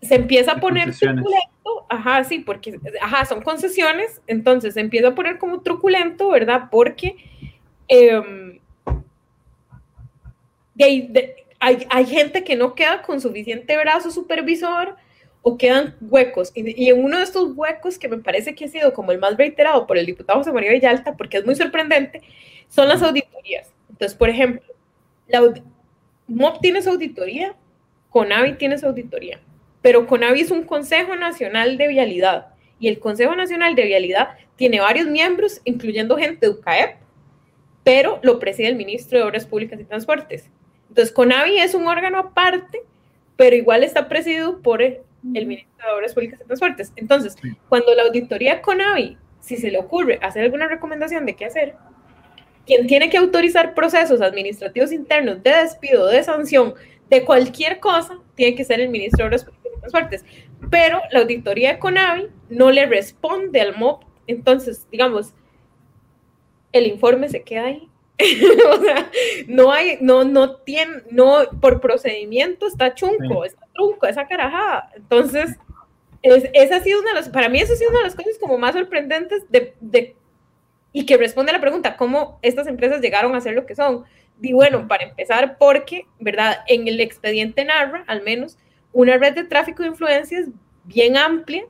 se empieza a poner truculento, ajá, sí, porque, ajá, son concesiones, entonces se empieza a poner como truculento, ¿verdad? Porque em, de de- hay, hay gente que no queda con suficiente brazo supervisor o quedan huecos. Y, en uno de estos huecos que me parece que ha sido como el más reiterado por el diputado José María Villalta, porque es muy sorprendente, son las auditorías. Entonces, por ejemplo, la MOP tiene su auditoría, CONAVI tiene su auditoría, pero CONAVI es un Consejo Nacional de Vialidad y el Consejo Nacional de Vialidad tiene varios miembros, incluyendo gente de UCAEP, pero lo preside el ministro de Obras Públicas y Transportes. Entonces, CONAVI es un órgano aparte, pero igual está presidido por el, ministro de Obras Públicas y Transportes. Entonces, Sí. cuando la auditoría CONAVI, si se le ocurre hacer alguna recomendación de qué hacer, quien tiene que autorizar procesos administrativos internos de despido, de sanción, de cualquier cosa, tiene que ser el ministro de Obras Públicas y Transportes. Pero la auditoría CONAVI no le responde al MOP. Entonces, digamos, el informe se queda ahí. o sea, no hay, no, no tiene, no, por procedimiento está chunco, está trunco, esa carajada. Entonces, es, esa ha sido una de las, para mí eso ha sido una de las cosas como más sorprendentes de, de, y que responde a la pregunta, ¿cómo estas empresas llegaron a ser lo que son? Y bueno, para empezar, porque, ¿verdad? En el expediente narra, al menos, una red de tráfico de influencias bien amplia,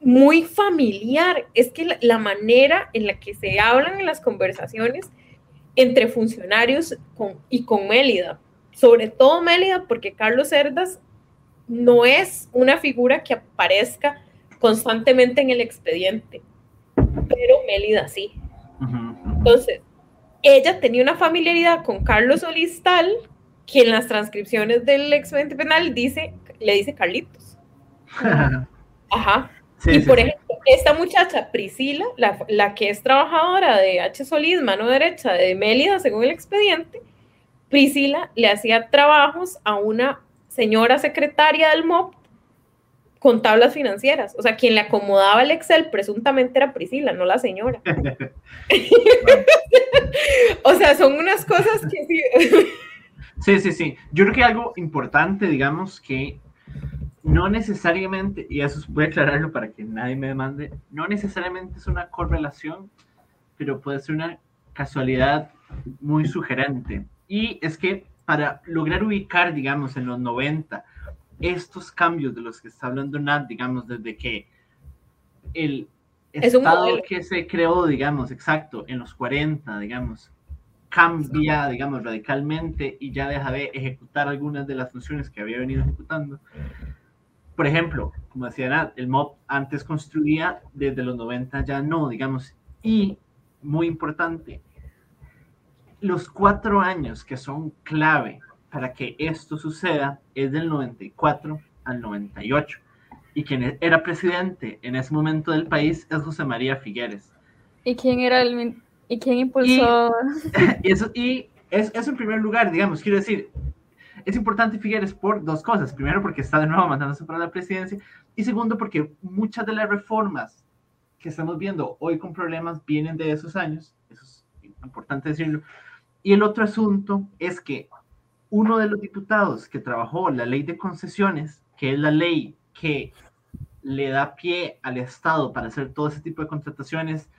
muy familiar. Es que la, la manera en la que se hablan en las conversaciones entre funcionarios con, y con Mélida, sobre todo Mélida, porque Carlos Cerdas no es una figura que aparezca constantemente en el expediente, pero Mélida sí. Entonces, ella tenía una familiaridad con Carlos Solistal, que en las transcripciones del expediente penal dice, le dice Carlitos. Ajá. Sí, y sí, por sí. ejemplo, esta muchacha, Priscila, la, la que es trabajadora de H. Solís, mano derecha de Mélida, según el expediente, Priscila le hacía trabajos a una señora secretaria del MOP con tablas financieras. O sea, quien le acomodaba el Excel presuntamente era Priscila, no la señora. o sea, son unas cosas que sí. Sí, sí, sí. Yo creo que algo importante, digamos, que no necesariamente, y eso voy a aclararlo para que nadie me demande, no necesariamente es una correlación, pero puede ser una casualidad muy sugerente. Y es que para lograr ubicar, digamos, en los 90, estos cambios de los que está hablando Nat, digamos, desde que el Es un estado modelo. que se creó, digamos, exacto, en los 40, digamos, cambia, digamos, radicalmente y ya deja de ejecutar algunas de las funciones que había venido ejecutando. Por ejemplo, como decía el MOB antes construía, desde los 90 ya no, digamos, y muy importante, los cuatro años que son clave para que esto suceda es del 94 al 98. Y quien era presidente en ese momento del país es José María Figueres. ¿Y quién era el y quién impulsó? Y eso, y es, es en primer lugar, digamos, quiero decir, es importante Figueres por dos cosas. Primero, porque está de nuevo mandándose para la presidencia. Y segundo, porque muchas de las reformas que estamos viendo hoy con problemas vienen de esos años. Eso es importante decirlo. Y el otro asunto es que uno de los diputados que trabajó la ley de concesiones, que es la ley que le da pie al Estado para hacer todo ese tipo de contrataciones,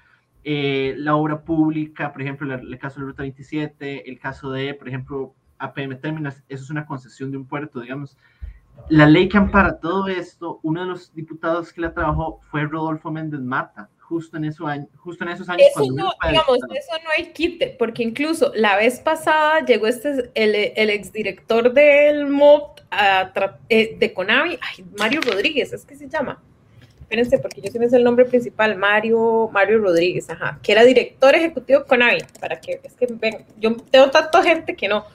eh, la obra pública, por ejemplo, el, el caso de Ruta 27, el caso de, por ejemplo, APM Terminals, eso es una concesión de un puerto, digamos. La ley que ampara todo esto, uno de los diputados que la trabajó fue Rodolfo Méndez Mata, justo en, eso año, justo en esos años. Eso no, digamos, eso no hay quite, porque incluso la vez pasada llegó este, el, el exdirector del MOP a eh, de Conavi, ay, Mario Rodríguez, es que se llama. Espérense, porque yo sí me sé el nombre principal, Mario, Mario Rodríguez, ajá, que era director ejecutivo de Conavi, para que, es que ven, yo tengo tanta gente que no.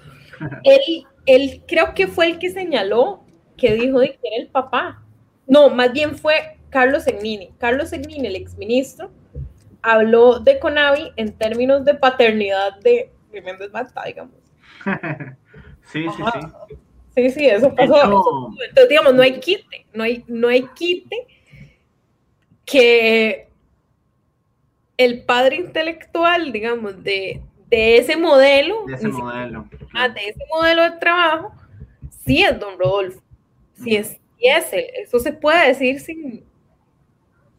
Él, él creo que fue el que señaló que dijo de que era el papá. No, más bien fue Carlos Egnini. Carlos Egnini, el exministro, habló de Conavi en términos de paternidad de Méndez Mata, digamos. sí, sí, Ajá. sí. Sí, sí, eso pasó. hecho- eso pasó. Entonces, digamos, no hay quite, no hay, no hay quite que el padre intelectual, digamos, de, de ese modelo, De ese modelo. ah, de ese modelo de trabajo, sí es don Rodolfo. Sí es, sí es él. Eso se puede decir sin,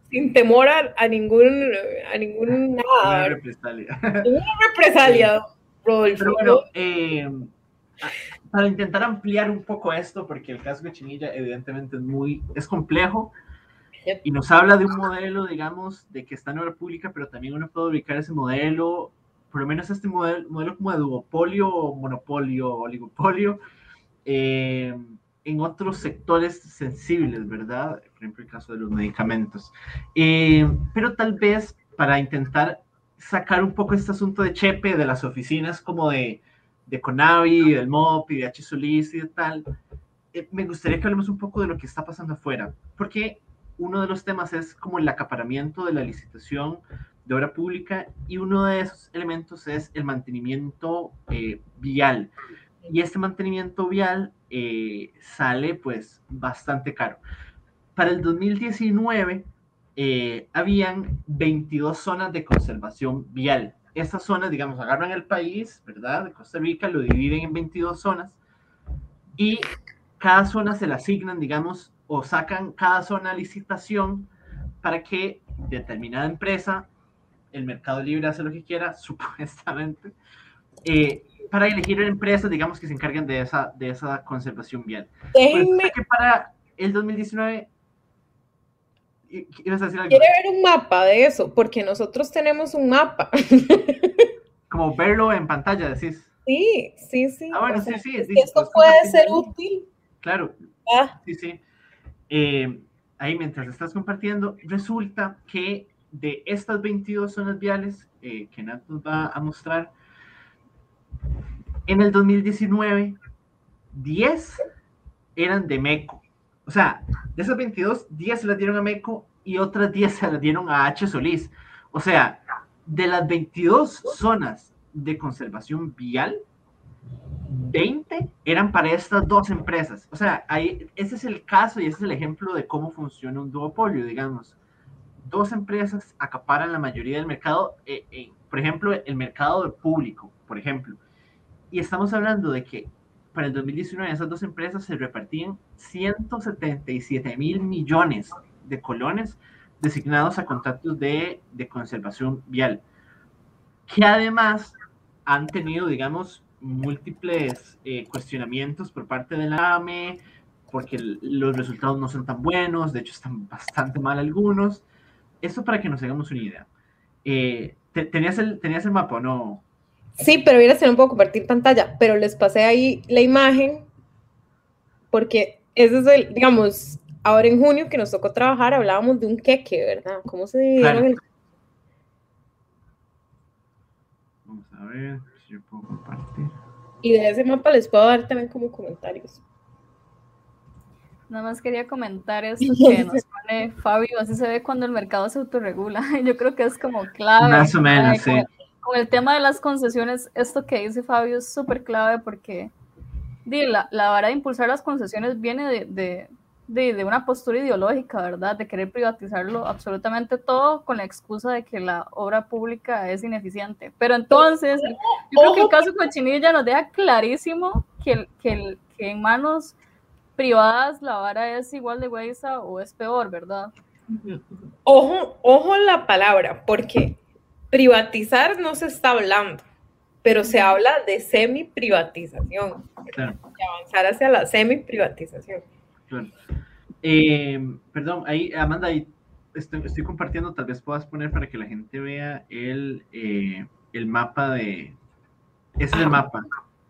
sin temor a, a ningún, a ningún nada, ¿verdad? represalia. ninguna represalia, Rodolfo. Pero bueno, eh, para intentar ampliar un poco esto, porque el caso de Chinilla evidentemente es muy, es complejo y nos habla de un modelo, digamos, de que está en obra pública, pero también uno puede ubicar ese modelo, por lo menos este modelo, modelo como de duopolio, monopolio, oligopolio, eh, en otros sectores sensibles, ¿verdad? Por ejemplo, el caso de los medicamentos. Eh, pero tal vez para intentar sacar un poco este asunto de Chepe de las oficinas como de, de Conavi, del MOP y de H. Solís y de tal, eh, me gustaría que hablemos un poco de lo que está pasando afuera, porque uno de los temas es como el acaparamiento de la licitación de obra pública y uno de esos elementos es el mantenimiento eh, vial. Y este mantenimiento vial eh, sale pues bastante caro. Para el 2019 eh, habían 22 zonas de conservación vial. Estas zonas, digamos, agarran el país, ¿verdad? De Costa Rica, lo dividen en 22 zonas y cada zona se la asignan, digamos, o sacan cada zona a licitación para que determinada empresa, el mercado libre hace lo que quiera, supuestamente, eh, para elegir empresas, digamos, que se encarguen de esa, de esa conservación vial. Déjenme... que para el 2019... ¿Quieres decir algo? Quiere ver un mapa de eso, porque nosotros tenemos un mapa. Como verlo en pantalla, decís. Sí, sí, sí. Ah, bueno, O sea, sí, sí. es que esto pues, puede ser útil. Claro, Ah, Sí, sí. Eh, ahí mientras estás compartiendo, resulta que de estas 22 zonas viales eh, que Nat nos va a mostrar, en el 2019, 10 eran de MECO. O sea, de esas 22, 10 se las dieron a MECO y otras 10 se las dieron a H. Solís. O sea, de las 22 zonas de conservación vial, 20 eran para estas dos empresas. O sea, ahí, ese es el caso y ese es el ejemplo de cómo funciona un duopolio, digamos. Dos empresas acaparan la mayoría del mercado, eh, eh, por ejemplo, el mercado público, por ejemplo. Y estamos hablando de que para el 2019 esas dos empresas se repartían 177 mil millones de colones designados a contratos de, de conservación vial, que además han tenido, digamos, múltiples eh, cuestionamientos por parte de la AME, porque los resultados no son tan buenos, de hecho están bastante mal algunos. Esto para que nos hagamos una idea. Eh, te- ¿tenías, el, ¿Tenías el mapa o no? Sí, pero mira, si no puedo compartir pantalla, pero les pasé ahí la imagen porque ese es el, digamos, ahora en junio que nos tocó trabajar hablábamos de un queque, ¿verdad? ¿Cómo se dividieron Claro. el Vamos a ver si yo puedo compartir. Y de ese mapa les puedo dar también como comentarios. Nada más quería comentar esto que nos pone Fabio, así se ve cuando el mercado se autorregula. Yo creo que es como clave. Más o menos, sí. Con, con el tema de las concesiones, esto que dice Fabio es súper clave porque la, la vara de impulsar las concesiones viene de, de, de, de una postura ideológica, ¿verdad? De querer privatizarlo absolutamente todo con la excusa de que la obra pública es ineficiente. Pero entonces, yo creo que el caso Cochinilla nos deja clarísimo que, el- que, el- que en manos privadas la vara es igual de huesa o es peor, ¿verdad? Ojo, ojo la palabra, porque privatizar no se está hablando, pero se habla de semi-privatización, Claro, de avanzar hacia la semi-privatización. claro. Eh, perdón, ahí, Amanda, ahí estoy, estoy compartiendo, tal vez puedas poner para que la gente vea el, eh, el mapa de... Ese es el mapa.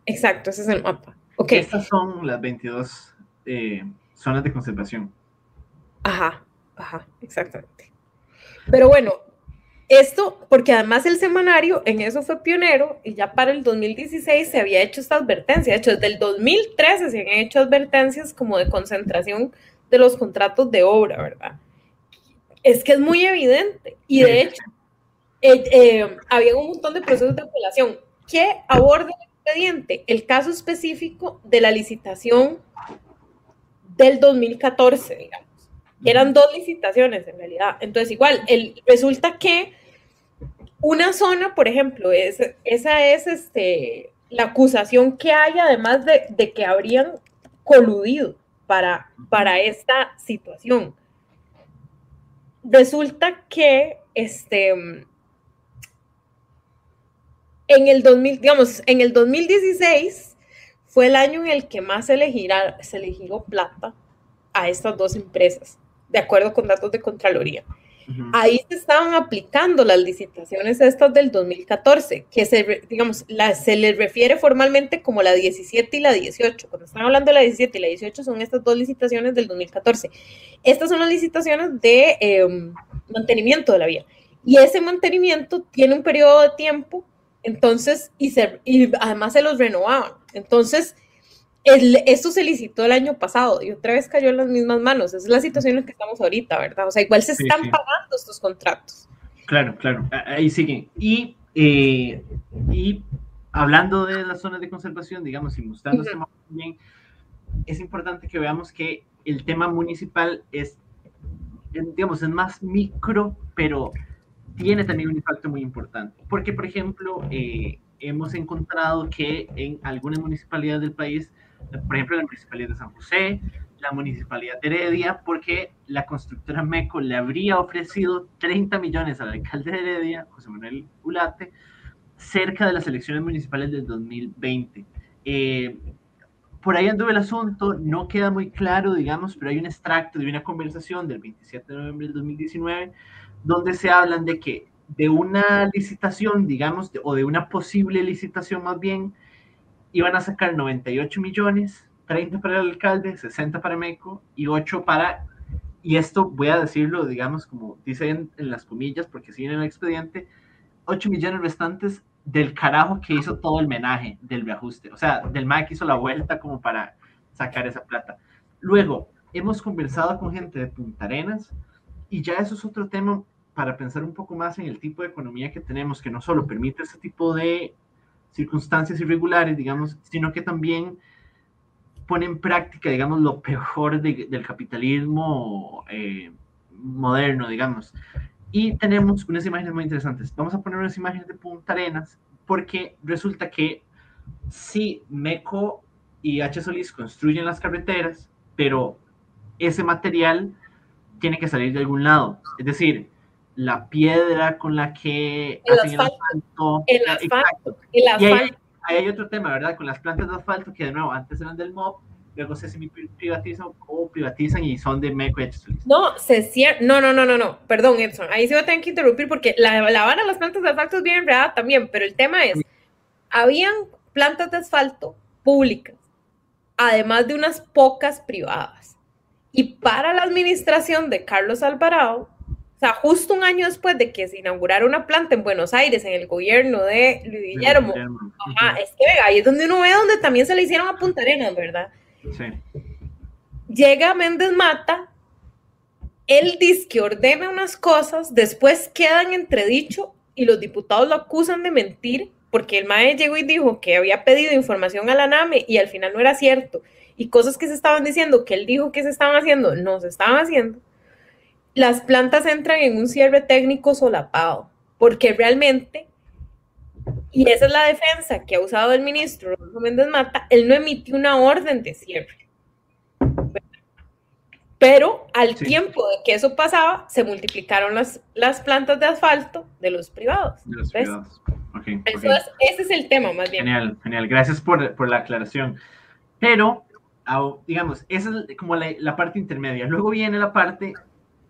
Exacto, ese es el mapa. Ok, Estas son las 22 eh, zonas de conservación. ajá, ajá, exactamente. Pero bueno, esto, porque además el semanario en eso fue pionero y ya para el 2016 se había hecho esta advertencia. De hecho, desde el 2013 se habían hecho advertencias como de concentración de los contratos de obra, ¿verdad? Es que es muy evidente. Y de hecho, eh, eh, había un montón de procesos de apelación que aborda el expediente, el caso específico de la licitación del 2014, digamos. Eran dos licitaciones en realidad. Entonces, igual, el, resulta que una zona, por ejemplo, es, esa es este, la acusación que hay, además de, de que habrían coludido para, para esta situación. Resulta que este, en el 2000, digamos, en el 2016 fue el año en el que más se se le giró plata a estas dos empresas, de acuerdo con datos de Contraloría. Ahí se estaban aplicando las licitaciones estas del 2014, que se, digamos, la- se les refiere formalmente como la 17 y la 18. Cuando están hablando de la 17 y la 18 son estas dos licitaciones del 2014. Estas son las licitaciones de eh, mantenimiento de la vía. Y ese mantenimiento tiene un periodo de tiempo, entonces, y, se, y además se los renovaban. Entonces, el, esto se licitó el año pasado y otra vez cayó en las mismas manos. Esa es la situación en la que estamos ahorita, ¿verdad? O sea, igual se están sí. pagando estos contratos. Claro, claro, ahí siguen. Y, eh, y hablando de las zonas de conservación, digamos, y mostrando uh -huh. bien, es importante que veamos que el tema municipal es, digamos, es más micro, pero tiene también un impacto muy importante. Porque, por ejemplo, eh, hemos encontrado que en algunas municipalidades del país, por ejemplo, la municipalidad de San José, la municipalidad de Heredia, porque la constructora MECO le habría ofrecido 30 millones al alcalde de Heredia, José Manuel Ulate, cerca de las elecciones municipales del 2020. Eh, por ahí anduvo el asunto, no queda muy claro, digamos, pero hay un extracto de una conversación del 27 de noviembre del 2019 donde se hablan de que de una licitación, digamos, o de una posible licitación más bien, iban a sacar 98 millones, 30 para el alcalde, 60 para MECO y 8 para, y esto voy a decirlo, digamos, como dice en, las comillas, porque siguen en el expediente, 8 millones restantes del carajo que hizo todo el menaje del reajuste, o sea, del MAC hizo la vuelta como para sacar esa plata. Luego, hemos conversado con gente de Punta Arenas y ya eso es otro tema para pensar un poco más en el tipo de economía que tenemos, que no solo permite ese tipo de circunstancias irregulares, digamos, sino que también pone en práctica, digamos, lo peor de, del capitalismo eh, moderno, digamos. Y tenemos unas imágenes muy interesantes. Vamos a poner unas imágenes de Punta Arenas, porque resulta que sí, MECO y H. Solís construyen las carreteras, pero ese material tiene que salir de algún lado. Es decir, la piedra con la que el hacen asfalto, el asfalto, el asfalto. Y ahí, ahí, hay otro tema, ¿verdad? Con las plantas de asfalto que de nuevo antes eran del MOB, luego se semi-privatizan o privatizan y son de MECO y No, se cierra, no, no, no, no, no, perdón Edson, ahí se va a tener que interrumpir porque la, la van a las plantas de asfalto es bien enredada también, pero el tema es, habían plantas de asfalto públicas, además de unas pocas privadas. Y para la administración de Carlos Alvarado, o sea, justo un año después de que se inaugurara una planta en Buenos Aires, en el gobierno de Luis Guillermo. Ajá, es que ahí es donde uno ve donde también se le hicieron a Punta Arenas, ¿verdad? Sí. Llega Méndez Mata, él dice que ordena unas cosas, después quedan entredicho y los diputados lo acusan de mentir, porque el MAE llegó y dijo que había pedido información a la NAME y al final no era cierto, y cosas que se estaban diciendo, que él dijo que se estaban haciendo, no se estaban haciendo las plantas entran en un cierre técnico solapado, porque realmente, y esa es la defensa que ha usado el ministro Méndez Mata, él no emitió una orden de cierre. Pero al sí. tiempo de que eso pasaba, se multiplicaron las, las plantas de asfalto de los privados. De los privados. Okay, eso okay. Es, ese es el tema, más bien. Genial, genial. Gracias por, por la aclaración. Pero, digamos, esa es como la, la parte intermedia. Luego viene la parte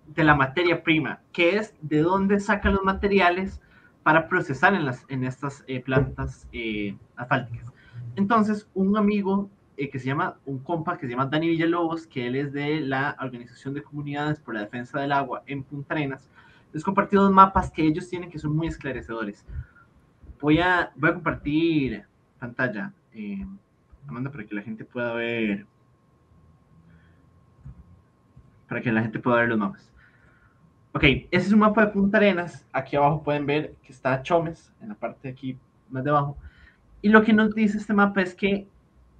de la materia prima, que es de dónde sacan los materiales para procesar en, las, en estas eh, plantas eh, asfálticas. Entonces, un amigo eh, que se llama, un compa que se llama Dani Villalobos, que él es de la Organización de Comunidades por la Defensa del Agua en Punta Arenas, les compartió dos mapas que ellos tienen que son muy esclarecedores. Voy a, voy a compartir pantalla, Amanda, para que la gente pueda ver para que la gente pueda ver los mapas. Ok, ese es un mapa de Punta Arenas. Aquí abajo pueden ver que está Chomes, en la parte de aquí más debajo. Y lo que nos dice este mapa es que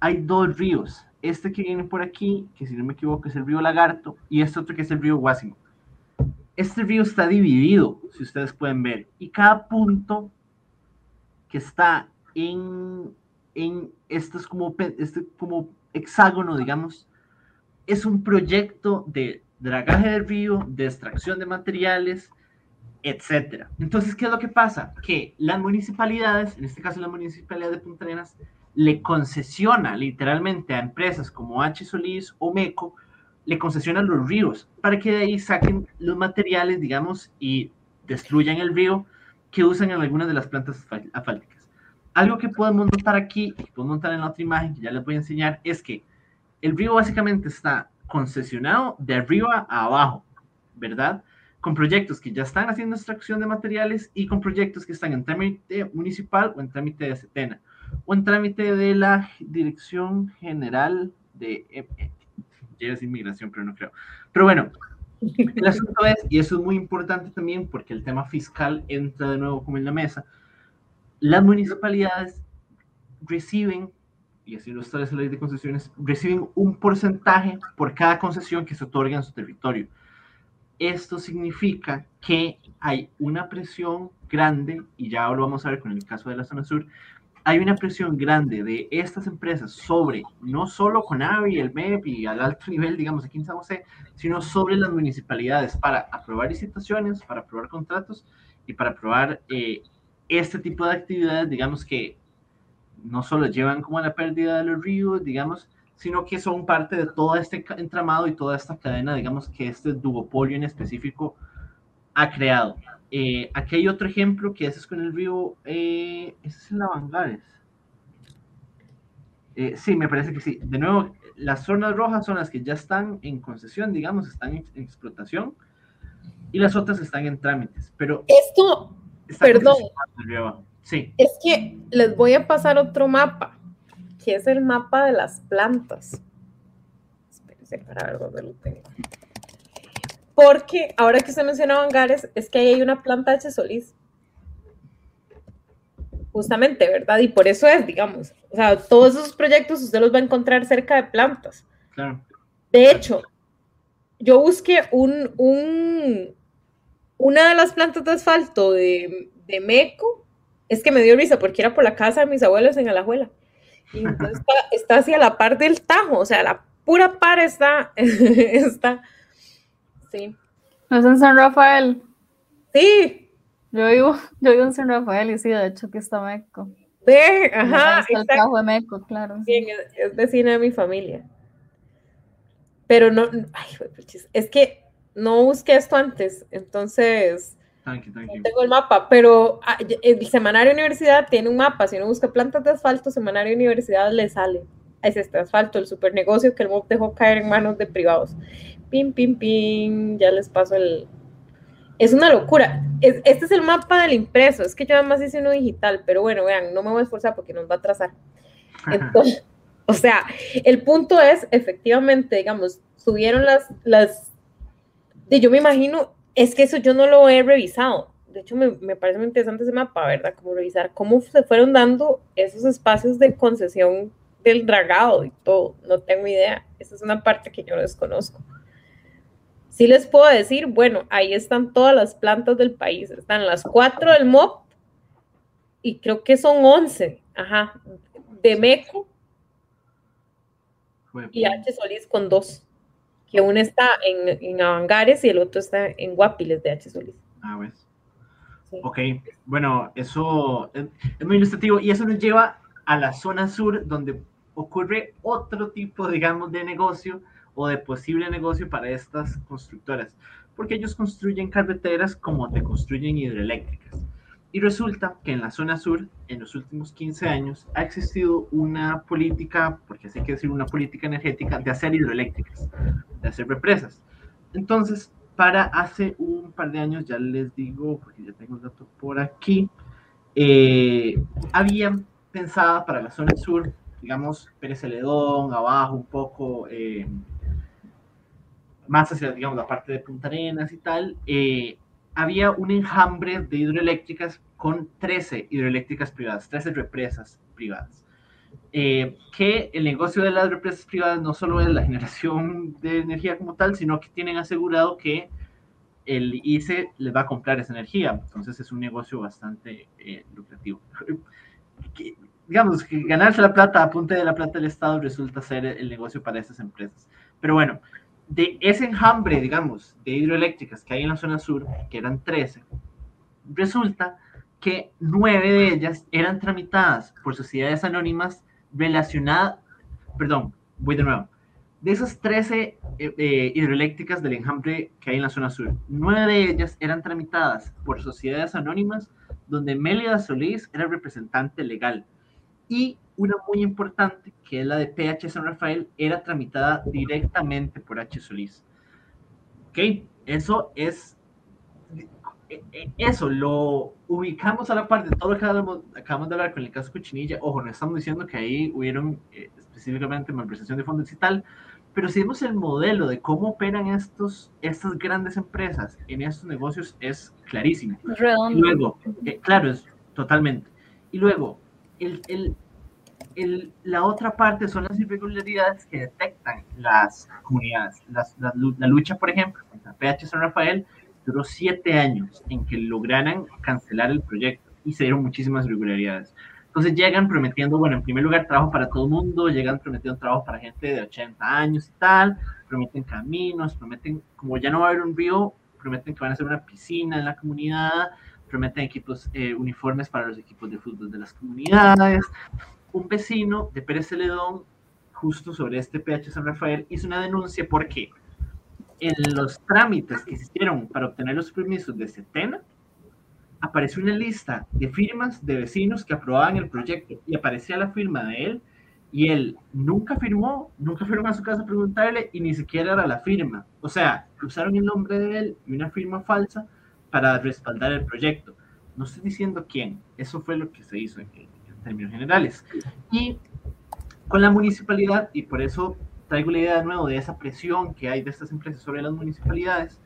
hay dos ríos. Este que viene por aquí, que si no me equivoco es el río Lagarto, y este otro que es el río Guásimo. Este río está dividido, si ustedes pueden ver, y cada punto que está en, en estos como, este como hexágono, digamos, es un proyecto de dragaje del río, de extracción de materiales, etcétera. Entonces, ¿qué es lo que pasa? Que las municipalidades, en este caso la municipalidad de Punta le concesiona literalmente a empresas como H. Solís o MECO, le concesionan los ríos para que de ahí saquen los materiales, digamos, y destruyan el río que usan en algunas de las plantas asfálticas. Algo que podemos notar aquí, que podemos notar en la otra imagen que ya les voy a enseñar, es que el río básicamente está concesionado de arriba a abajo, ¿verdad? con proyectos que ya están haciendo extracción de materiales y con proyectos que están en trámite municipal o en trámite de Setena o en trámite de la Dirección General de eh, eh, inmigración, pero no creo. Pero bueno, el asunto es, y eso es muy importante también porque el tema fiscal entra de nuevo como en la mesa, las municipalidades reciben, y así lo establece la ley de concesiones, reciben un porcentaje por cada concesión que se otorga en su territorio. Esto significa que hay una presión grande, y ya lo vamos a ver con el caso de la zona sur, hay una presión grande de estas empresas sobre, no solo con AVI, el MEP y al alto nivel, digamos, aquí en San José, sino sobre las municipalidades para aprobar licitaciones, para aprobar contratos y para aprobar eh, este tipo de actividades, digamos que no solo llevan como a la pérdida de los ríos, digamos, sino que son parte de todo este entramado y toda esta cadena, digamos, que este duopolio en específico ha creado. Eh, aquí hay otro ejemplo que es con el río, eh, ese es el Lavangares. Eh, sí, me parece que sí. De nuevo, las zonas rojas son las que ya están en concesión, digamos, están en, explotación, y las otras están en trámites. Pero esto, perdón, sí. es que les voy a pasar otro mapa que es el mapa de las plantas. Espérense para ver dónde lo tengo. Porque ahora que se mencionaba Angares, es que ahí hay una planta H. Solís. Justamente, ¿verdad? Y por eso es, digamos, o sea, todos esos proyectos usted los va a encontrar cerca de plantas. Claro. De hecho, yo busqué un, un, una de las plantas de asfalto de, de Meco, es que me dio risa porque era por la casa de mis abuelos en Alajuela. Y entonces está, hacia la par del Tajo, o sea, la pura par está, está, sí. ¿No es en San Rafael? Sí. Yo vivo, yo vivo en San Rafael y sí, de hecho aquí está Meco. Sí, ajá. Está el Tajo de Meco, claro. Sí, es, vecina de mi familia. Pero no, ay, es que no busqué esto antes, entonces no tengo el mapa, pero ah, el Semanario Universidad tiene un mapa. Si uno busca plantas de asfalto, Semanario Universidad le sale. Es este asfalto, el super negocio que el MOB dejó caer en manos de privados. Pim, pim, pim. Ya les paso el. Es una locura. este es el mapa del impreso. Es que yo además hice uno digital, pero bueno, vean, no me voy a esforzar porque nos va a atrasar. Entonces, o sea, el punto es, efectivamente, digamos, subieron las, las, yo me imagino, es que eso yo no lo he revisado. De hecho, me, me, parece muy interesante ese mapa, ¿verdad? Como revisar cómo se fueron dando esos espacios de concesión del dragado y todo. No tengo idea. Esa es una parte que yo desconozco. Sí les puedo decir, bueno, ahí están todas las plantas del país. Están las cuatro del MOP y creo que son once, ajá, de MECO y H. Solís con dos que uno está en, en Avangares y el otro está en Guapiles de H. Solís. Ah, pues. Ok, bueno, eso es, muy ilustrativo y eso nos lleva a la zona sur donde ocurre otro tipo, digamos, de negocio o de posible negocio para estas constructoras, porque ellos construyen carreteras como te construyen hidroeléctricas. Y resulta que en la zona sur, en los últimos 15 años, ha existido una política, porque así hay que decir, una política energética de hacer hidroeléctricas, de hacer represas. Entonces, para hace un par de años, ya les digo, porque ya tengo el dato por aquí, eh, habían pensado para la zona sur, digamos, Pérez Celedón, abajo un poco, eh, más hacia, digamos, la parte de Punta Arenas y tal, eh, había un enjambre de hidroeléctricas con 13 hidroeléctricas privadas, 13 represas privadas. Eh, que el negocio de las represas privadas no solo es la generación de energía como tal, sino que tienen asegurado que el ICE les va a comprar esa energía. Entonces es un negocio bastante eh, lucrativo. digamos que ganarse la plata a punta de la plata del Estado resulta ser el negocio para esas empresas. Pero bueno, de ese enjambre, digamos, de hidroeléctricas que hay en la zona sur, que eran 13, resulta que nueve de ellas eran tramitadas por sociedades anónimas relacionadas, perdón, voy de nuevo, de esas 13 eh, eh, hidroeléctricas del enjambre que hay en la zona sur, nueve de ellas eran tramitadas por sociedades anónimas donde Mélida Solís era representante legal y una muy importante, que es la de PH San Rafael, era tramitada directamente por H. Solís. ¿Ok? Eso es eh, eh, eso lo ubicamos a la parte de todo lo que acabamos, acabamos de hablar con el caso Cochinilla. Ojo, no estamos diciendo que ahí hubieron eh, específicamente malversación de fondos y tal, pero si vemos el modelo de cómo operan estos, estas grandes empresas en estos negocios es clarísimo. Redondo. Y luego, eh, claro, es totalmente. Y luego, el, el, el, la otra parte son las irregularidades que detectan las comunidades. Las- la, lu- la lucha, por ejemplo, contra PH San Rafael duró siete años en que lograran cancelar el proyecto y se dieron muchísimas irregularidades. Entonces llegan prometiendo, bueno, en primer lugar, trabajo para todo el mundo, llegan prometiendo trabajo para gente de 80 años y tal, prometen caminos, prometen, como ya no va a haber un río, prometen que van a hacer una piscina en la comunidad, prometen equipos, eh, uniformes para los equipos de fútbol de las comunidades. Un vecino de Pérez Celedón, justo sobre este PH San Rafael, hizo una denuncia porque en los trámites que hicieron para obtener los permisos de Setena, apareció una lista de firmas de vecinos que aprobaban el proyecto y aparecía la firma de él y él nunca firmó, nunca firmó a su casa a preguntarle y ni siquiera era la firma. O sea, usaron el nombre de él y una firma falsa para respaldar el proyecto. No estoy diciendo quién, eso fue lo que se hizo en, en términos generales. Y con la municipalidad, y por eso traigo la idea de nuevo de esa presión que hay de estas empresas sobre las municipalidades,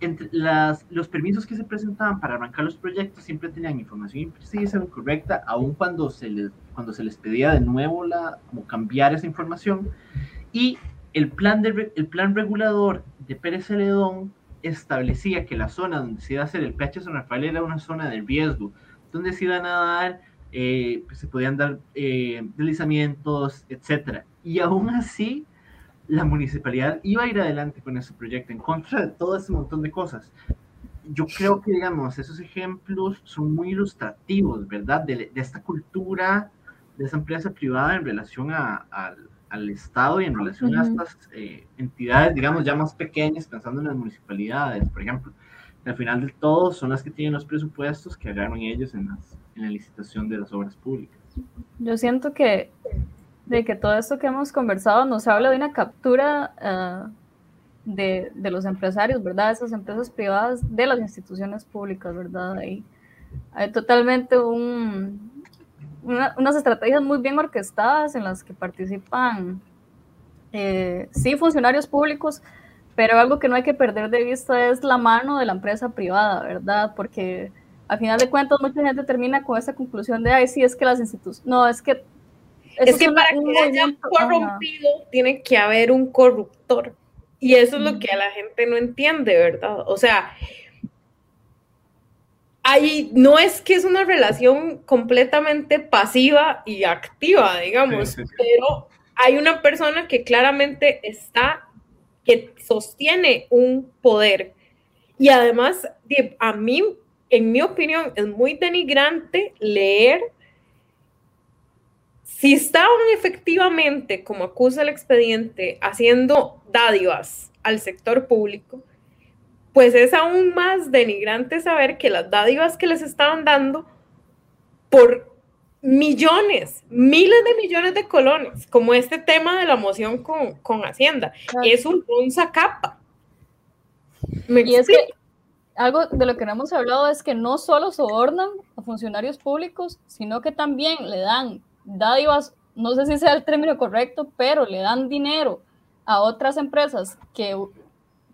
entre las, los permisos que se presentaban para arrancar los proyectos siempre tenían información imprecisa incorrecta, aun cuando se les, cuando se les pedía de nuevo la, como cambiar esa información. Y el plan, de, el plan regulador de Pérez Celedón establecía que la zona donde se iba a hacer el PH San Rafael era una zona de riesgo, donde se iban a dar, eh, pues, se podían dar eh, deslizamientos, etcétera. Y aún así, la municipalidad iba a ir adelante con ese proyecto en contra de todo ese montón de cosas. Yo creo que, digamos, esos ejemplos son muy ilustrativos, ¿verdad? De, de esta cultura de esa empresa privada en relación a- al, al Estado y en relación a estas eh, entidades, digamos, ya más pequeñas, pensando en las municipalidades, por ejemplo. Al final de todo son las que tienen los presupuestos que agarran ellos en, las, en la licitación de las obras públicas. Yo siento que de que todo esto que hemos conversado nos habla de una captura ah, de, de los empresarios, ¿verdad? Esas empresas privadas de las instituciones públicas, ¿verdad? Hay, hay totalmente un, una- unas estrategias muy bien orquestadas en las que participan, eh, sí, funcionarios públicos, pero algo que no hay que perder de vista es la mano de la empresa privada, ¿verdad? Porque al final de cuentas mucha gente termina con esa conclusión de, ay, sí, es que las instituciones, no, es que... Es que para que haya ajá. corrompido, tiene que haber un corruptor. Y eso es lo que a la gente no entiende, ¿verdad? O sea, ahí no es que es una relación completamente pasiva y activa, digamos, Sí, sí, sí. pero hay una persona que claramente está, que sostiene un poder. Y además, de- a mí, en mi opinión, es muy denigrante leer si estaban efectivamente, como acusa el expediente, haciendo dádivas al sector público, pues es aún más denigrante saber que las dádivas que les estaban dando por millones, miles de millones de colones, como este tema de la moción con, con Hacienda, Claro. es un onza capa. ¿Me Y es que algo de lo que no hemos hablado es que no solo sobornan a funcionarios públicos, sino que también le dan dádivas, no sé si sea el término correcto, pero le dan dinero a otras empresas que,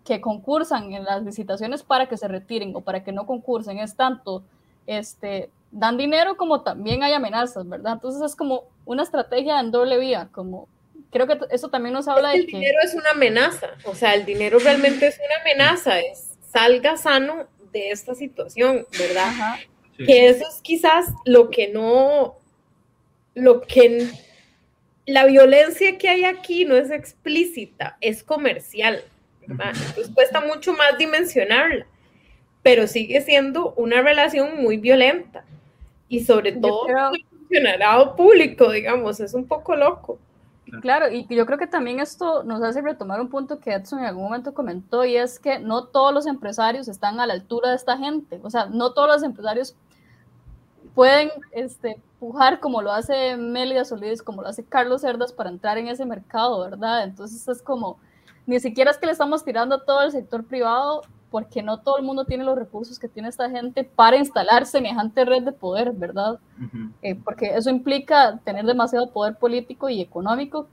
que concursan en las licitaciones para que se retiren o para que no concursen. Es tanto, este, dan dinero como también hay amenazas, ¿verdad? Entonces es como una estrategia en doble vía, como creo que eso también nos habla de el que... dinero es una amenaza, o sea, el dinero realmente es una amenaza, es salga sano de esta situación, ¿verdad? Ajá. Sí. Que eso es quizás lo que no, lo que la violencia que hay aquí no es explícita, es comercial, ¿verdad? Entonces cuesta mucho más dimensionarla, pero sigue siendo una relación muy violenta y sobre todo creo- público, digamos, es un poco loco. Claro, y yo creo que también esto nos hace retomar un punto que Edson en algún momento comentó, y es que no todos los empresarios están a la altura de esta gente. O sea, no todos los empresarios pueden este, pujar como lo hace Melida Solís, como lo hace Carlos Cerdas para entrar en ese mercado, ¿verdad? Entonces es como, ni siquiera es que le estamos tirando a todo el sector privado, porque no todo el mundo tiene los recursos que tiene esta gente para instalar semejante red de poder, ¿verdad? Ujú. Eh, porque eso implica tener demasiado poder político y económico.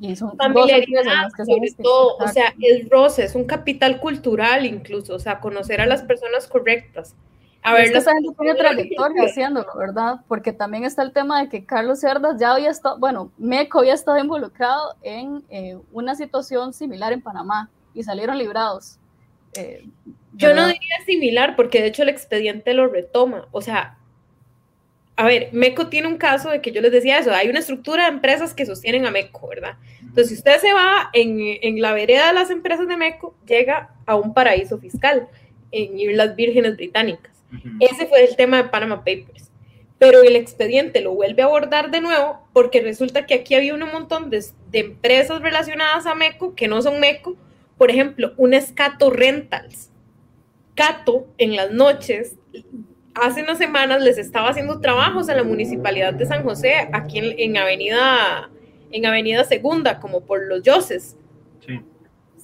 Y son familiaridad, que sobre todo, o sea, el roce es un capital cultural incluso, o sea, conocer a las personas correctas. A ver, es que esa gente tiene trayectoria haciéndolo, ¿verdad? Porque también está el tema de que Carlos Cerdas ya había estado, bueno, Meco había estado involucrado en eh, una situación similar en Panamá y salieron librados. Eh, Yo no diría similar, porque de hecho el expediente lo retoma. O sea, a ver, MECO tiene un caso de que yo les decía eso, hay una estructura de empresas que sostienen a MECO, ¿verdad? Entonces, si usted se va en, en la vereda de las empresas de MECO, llega a un paraíso fiscal en Islas Vírgenes Británicas. Ese fue el tema de Panama Papers. Pero el expediente lo vuelve a abordar de nuevo porque resulta que aquí había un montón de, de empresas relacionadas a MECO que no son MECO. Por ejemplo, un Escato Rentals. Cato en las noches, hace unas semanas les estaba haciendo trabajos a la municipalidad de San José, aquí en, en Avenida en Avenida Segunda, como por los Yoses. Sí.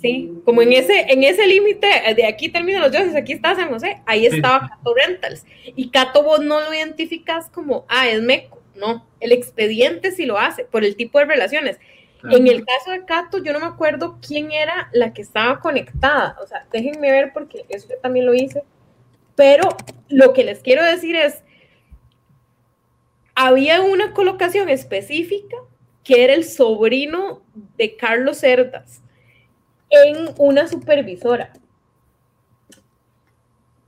Sí, como en ese, en ese límite, eh, de aquí terminan los dioses, aquí está San José, ahí Sí. estaba Cato Rentals. Y Cato vos no lo identificas como, ah, es meco, no, el expediente sí lo hace, por el tipo de relaciones. Claro. En el caso de Cato, yo no me acuerdo quién era la que estaba conectada, o sea, déjenme ver porque eso yo también lo hice, pero lo que les quiero decir es, había una colocación específica que era el sobrino de Carlos Cerdas en una supervisora.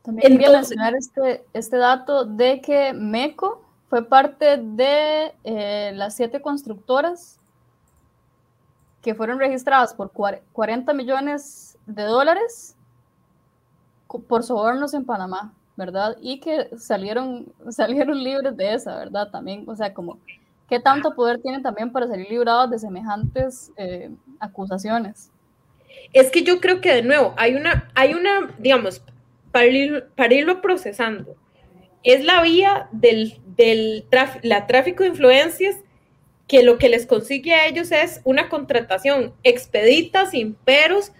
También quería mencionar este, este dato de que MECO fue parte de eh, las siete constructoras que fueron registradas por cuar- 40 millones de dólares por sobornos en Panamá, ¿verdad? Y que salieron, salieron libres de esa, ¿verdad? También, o sea, como, ¿qué tanto poder tienen también para salir librados de semejantes eh, acusaciones? Es que yo creo que de nuevo hay una, hay una, digamos, para, ir- para irlo procesando, es la vía del, del la tráfico de influencias que lo que les consigue a ellos es una contratación expedita, sin peros,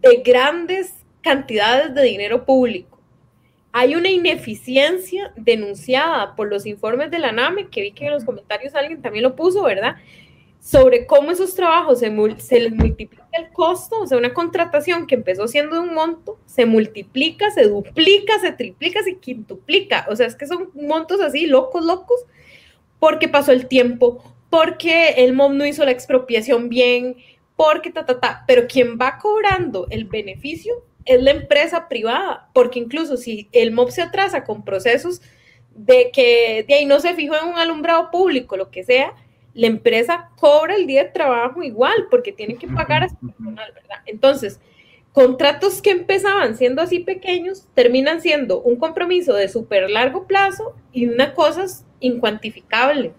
de grandes cantidades de dinero público. Hay una ineficiencia denunciada por los informes de la NAME, que vi que en los comentarios alguien también lo puso, ¿verdad? Sobre cómo esos trabajos se, se les multiplica el costo, o sea, una contratación que empezó siendo de un monto, se multiplica, se duplica, se triplica, se quintuplica. O sea, es que son montos así, locos, locos, porque pasó el tiempo, porque el MOB no hizo la expropiación bien, porque ta, ta, ta. Pero quien va cobrando el beneficio es la empresa privada, porque incluso si el MOB se atrasa con procesos de que de ahí no se fijó en un alumbrado público, lo que sea, la empresa cobra el día de trabajo igual, porque tiene que pagar a su personal, ¿verdad? Entonces, contratos que empezaban siendo así pequeños terminan siendo un compromiso de súper largo plazo y una cosa incuantificable.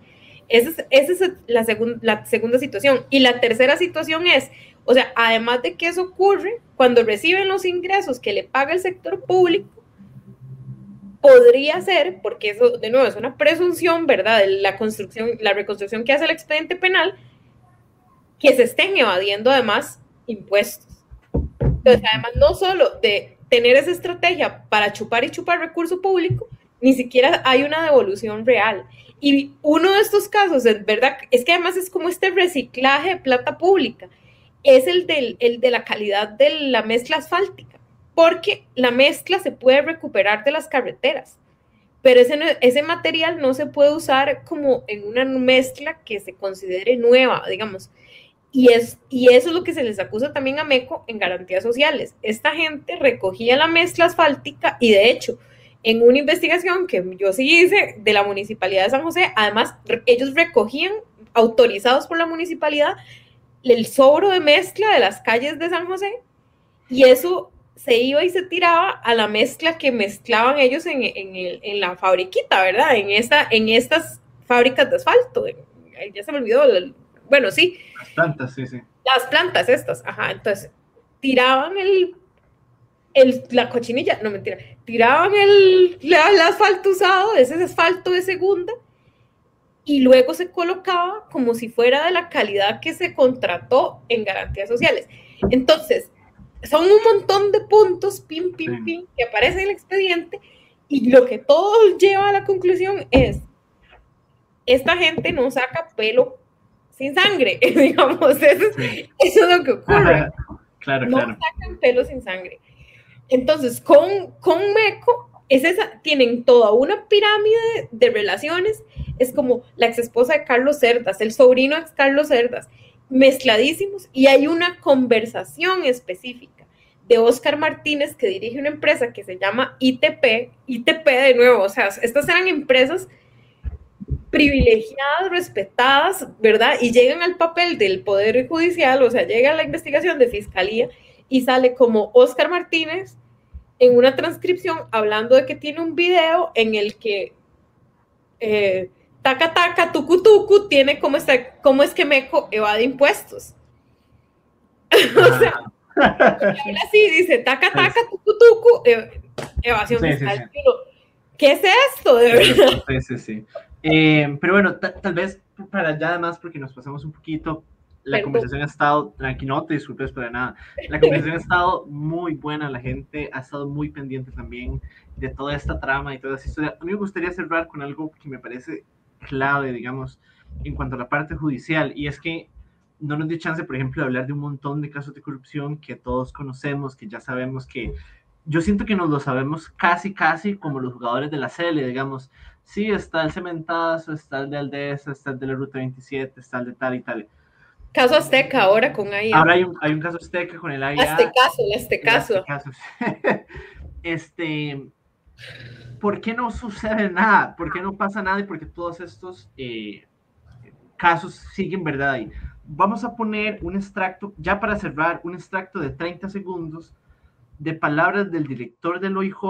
Esa es, la, la segunda situación. Y la tercera situación es, o sea, además de que eso ocurre, cuando reciben los ingresos que le paga el sector público, podría ser, porque eso de nuevo es una presunción, ¿verdad? La construcción, la reconstrucción que hace el expediente penal, que se estén evadiendo además impuestos. Entonces, además, no solo de tener esa estrategia para chupar y chupar recurso público, ni siquiera hay una devolución real. Y uno de estos casos, es verdad, es que además es como este reciclaje de plata pública, es el, del, el de la calidad de la mezcla asfáltica, porque la mezcla se puede recuperar de las carreteras, pero ese, ese material no se puede usar como en una mezcla que se considere nueva, digamos. Y, es, y eso es lo que se les acusa también a MECO en garantías sociales. Esta gente recogía la mezcla asfáltica y de hecho, en una investigación que yo sí hice de la Municipalidad de San José, además ellos recogían, autorizados por la municipalidad, el sobro de mezcla de las calles de San José y eso se iba y se tiraba a la mezcla que mezclaban ellos en, en el- en la fabriquita, ¿verdad? En, esta, en estas fábricas de asfalto. Ya se me olvidó. bueno, sí, Las plantas, sí, sí. las plantas estas, ajá, entonces tiraban el, el la cochinilla, no mentira, tiraban el, el asfalto usado, ese asfalto de segunda, y luego se colocaba como si fuera de la calidad que se contrató en garantías sociales. Entonces, son un montón de puntos, pim, pim, pim, que aparecen en el expediente y lo que todo lleva a la conclusión es, esta gente no saca pelo sin sangre, digamos, eso, es- Sí. eso es lo que ocurre Ajá. Claro, no claro. sacan pelo sin sangre. Entonces, con, con Meco, es esa, tienen toda una pirámide de relaciones. Es como la ex esposa de Carlos Cerdas, el sobrino de Carlos Cerdas, mezcladísimos. Y hay una conversación específica de Oscar Martínez, que dirige una empresa que se llama ITP. ITP de nuevo, o sea, estas eran empresas privilegiadas, respetadas, ¿verdad? Y llegan al papel del Poder Judicial, o sea, llega a la investigación de Fiscalía y sale como Oscar Martínez en una transcripción hablando de que tiene un video en el que eh, taca taca, tucu tucu, tiene cómo, está, cómo es que Meco evade impuestos. o sea, habla así, dice taca taca, tucu tucu, eh, evasión Sí, fiscal. sí. ¿Qué es esto? De verdad. Sí, sí, sí. Eh, pero bueno, ta- tal vez para ya además, porque nos pasamos un poquito, la Perdón. conversación ha estado, tranqui, no te disculpes para nada, la conversación ha estado muy buena, la gente ha estado muy pendiente también de toda esta trama y toda esa historia. A mí me gustaría cerrar con algo que me parece clave, digamos, en cuanto a la parte judicial, y es que no nos dio chance, por ejemplo, de hablar de un montón de casos de corrupción que todos conocemos, que ya sabemos que yo siento que nos lo sabemos casi, casi como los jugadores de la CL, digamos. Sí, está el Cementazo, está el de Aldesa, está el de la Ruta 27, está el de tal y tal. Caso Azteca ahora con AIA. Ahora hay un, hay un caso azteca con el AIA. Este caso, este caso. Este, ¿por qué no sucede nada? ¿Por qué no pasa nada? Y por qué todos estos eh, casos siguen verdad ahí. Vamos a poner un extracto, ya para cerrar, un extracto de 30 segundos de palabras del director del OIJ.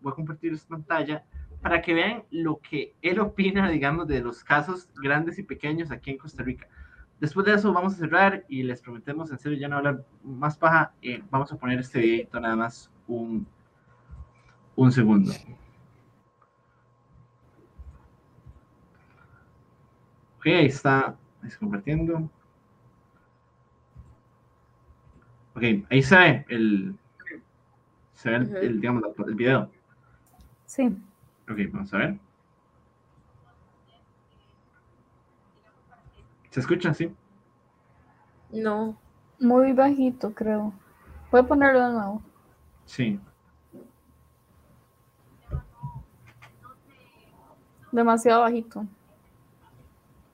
Voy a compartir esta pantalla para que vean lo que él opina, digamos, de los casos grandes y pequeños aquí en Costa Rica. Después de eso vamos a cerrar y les prometemos en serio ya no hablar más paja. eh, vamos a poner este videito nada más un, un segundo. Ok, ahí está, está compartiendo. Ok, ahí se ve el, se ve el, el, digamos, el video. Sí. Ok, vamos a ver. ¿Se escucha? Sí. No. Muy bajito, creo. Voy a ponerlo de nuevo. Sí. Demasiado bajito.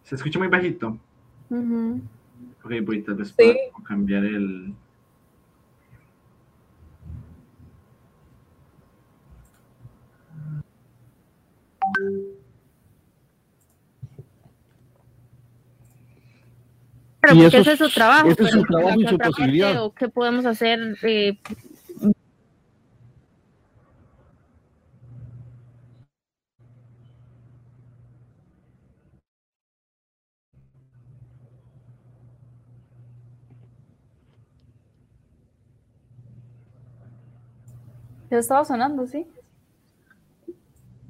Se escucha muy bajito. Ujú. Ok, voy tal vez Sí. cambiar el. Pero Y porque eso ese es- su trabajo. ese es su trabajo y su otra parte, posibilidad. ¿O qué podemos hacer? eh, Ya estaba sonando, sí.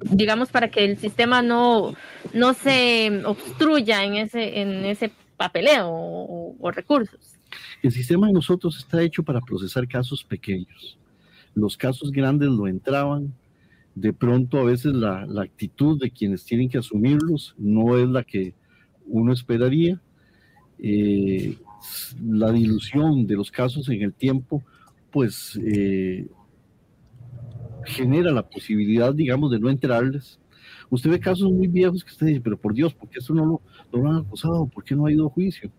digamos, para que el sistema no, no se obstruya en ese, en ese papeleo o, recursos. El sistema de nosotros está hecho para procesar casos pequeños. Los casos grandes lo entraban. De pronto, a veces la, actitud de quienes tienen que asumirlos no es la que uno esperaría. Eh, la dilución de los casos en el tiempo, pues eh, genera la posibilidad, digamos, de no enterarles. Usted ve casos muy viejos que usted dice, pero por Dios, ¿por qué esto no lo, no lo han acusado? ¿Por qué no ha ido a juicio?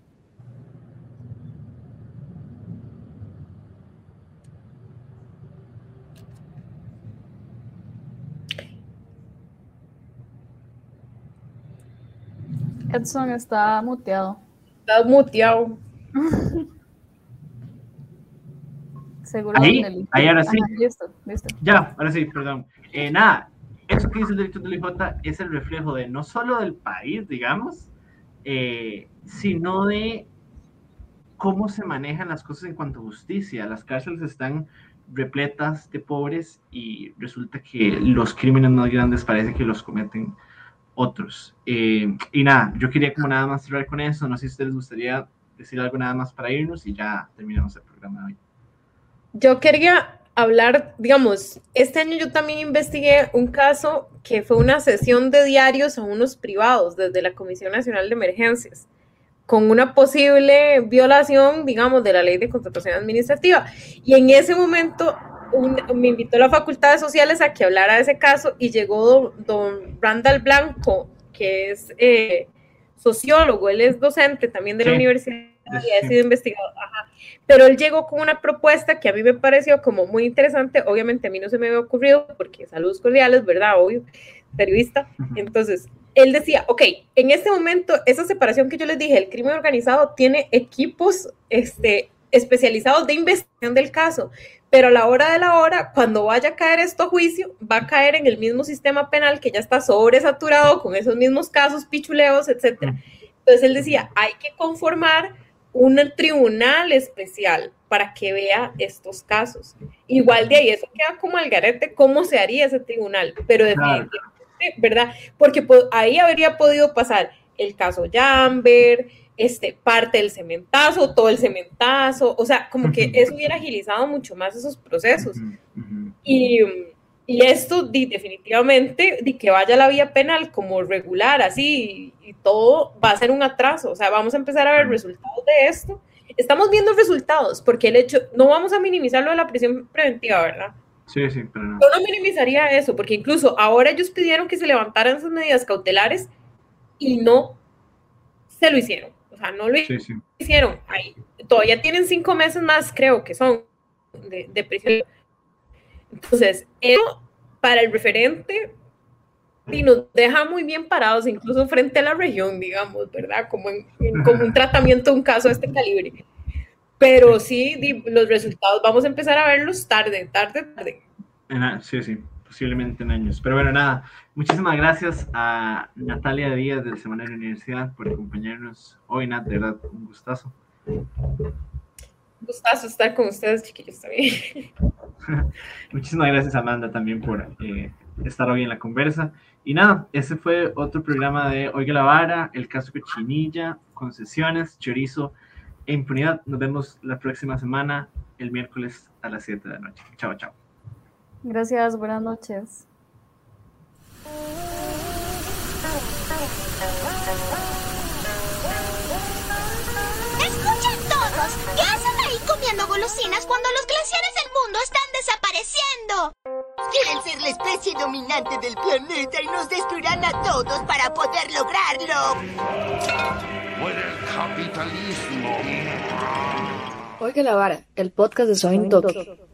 Edson está muteado. Está muteado. Seguro. Ahí, ahí ahora sí. Ajá, listo, listo. Ya, ahora sí, perdón. Eh, nada, eso que dice el director del IJ es el reflejo de no solo del país, digamos, eh, sino de cómo se manejan las cosas en cuanto a justicia. Las cárceles están repletas de pobres y resulta que los crímenes más grandes parece que los cometen otros. Eh, y nada, yo quería como nada más cerrar con eso. No sé si ustedes les gustaría decir algo nada más para irnos y ya terminamos el programa de hoy. yo quería hablar, digamos, este año yo también investigué un caso que fue una sesión de diarios a unos privados desde la Comisión Nacional de Emergencias con una posible violación, digamos, de la ley de contratación administrativa. Y en ese momento me invitó la Facultad de Sociales a que hablara de ese caso y llegó don, Randall Blanco, que es eh, sociólogo, él es docente también de la universidad y ha sido investigado. Pero él llegó con una propuesta que a mí me pareció como muy interesante. Obviamente a mí no se me había ocurrido porque saludos cordiales, ¿verdad? Obvio, periodista. Entonces, él decía, ok, en este momento, esa separación que yo les dije, el crimen organizado tiene equipos este, especializados de investigación del caso, pero a la hora de la hora, cuando vaya a caer esto a juicio, va a caer en el mismo sistema penal que ya está sobresaturado con esos mismos casos, pichuleos, etc. Entonces él decía, hay que conformar un tribunal especial para que vea estos casos. Igual de ahí, eso queda como al garete, cómo se haría ese tribunal, pero definitivamente ¿verdad? Porque ahí habría podido pasar el caso Jamber, este, parte del cementazo, todo el cementazo, o sea, como que eso hubiera agilizado mucho más esos procesos. Y, y, esto definitivamente, de que vaya la vía penal como regular, así, y, todo va a ser un atraso, o sea, vamos a empezar a ver resultados de esto. Estamos viendo resultados, porque el hecho, no vamos a minimizar lo de la prisión preventiva, ¿verdad? Sí, sí, pero no. Yo no minimizaría eso, porque incluso ahora ellos pidieron que se levantaran esas medidas cautelares y no se lo hicieron. O sea, no lo hicieron. Ahí, todavía tienen cinco meses más, creo que son, de, prisión. Entonces, eso para el referente y nos deja muy bien parados, incluso frente a la región, digamos, ¿verdad? Como, en, como un tratamiento un caso de este calibre. Pero sí, los resultados vamos a empezar a verlos tarde, tarde, tarde. sí, sí, posiblemente en años. Pero bueno, nada, muchísimas gracias a Natalia Díaz del Semanario Universidad por acompañarnos hoy, Nat, de verdad, un gustazo. Gustazo estar con ustedes, chiquillos, también. muchísimas gracias, Amanda, también por eh, estar hoy en la conversa. Y nada, ese fue otro programa de Oiga la Vara, el caso Cochinilla, concesiones, chorizo impunidad. Nos vemos la próxima semana, el miércoles a las 7 de la noche. Chao, chao. Gracias, buenas noches. Cuando los glaciares del mundo están desapareciendo? Quieren ser la especie dominante del planeta y nos destruirán a todos para poder lograrlo. Por el capitalismo. Oiga la vara, el podcast de Soy Tokio.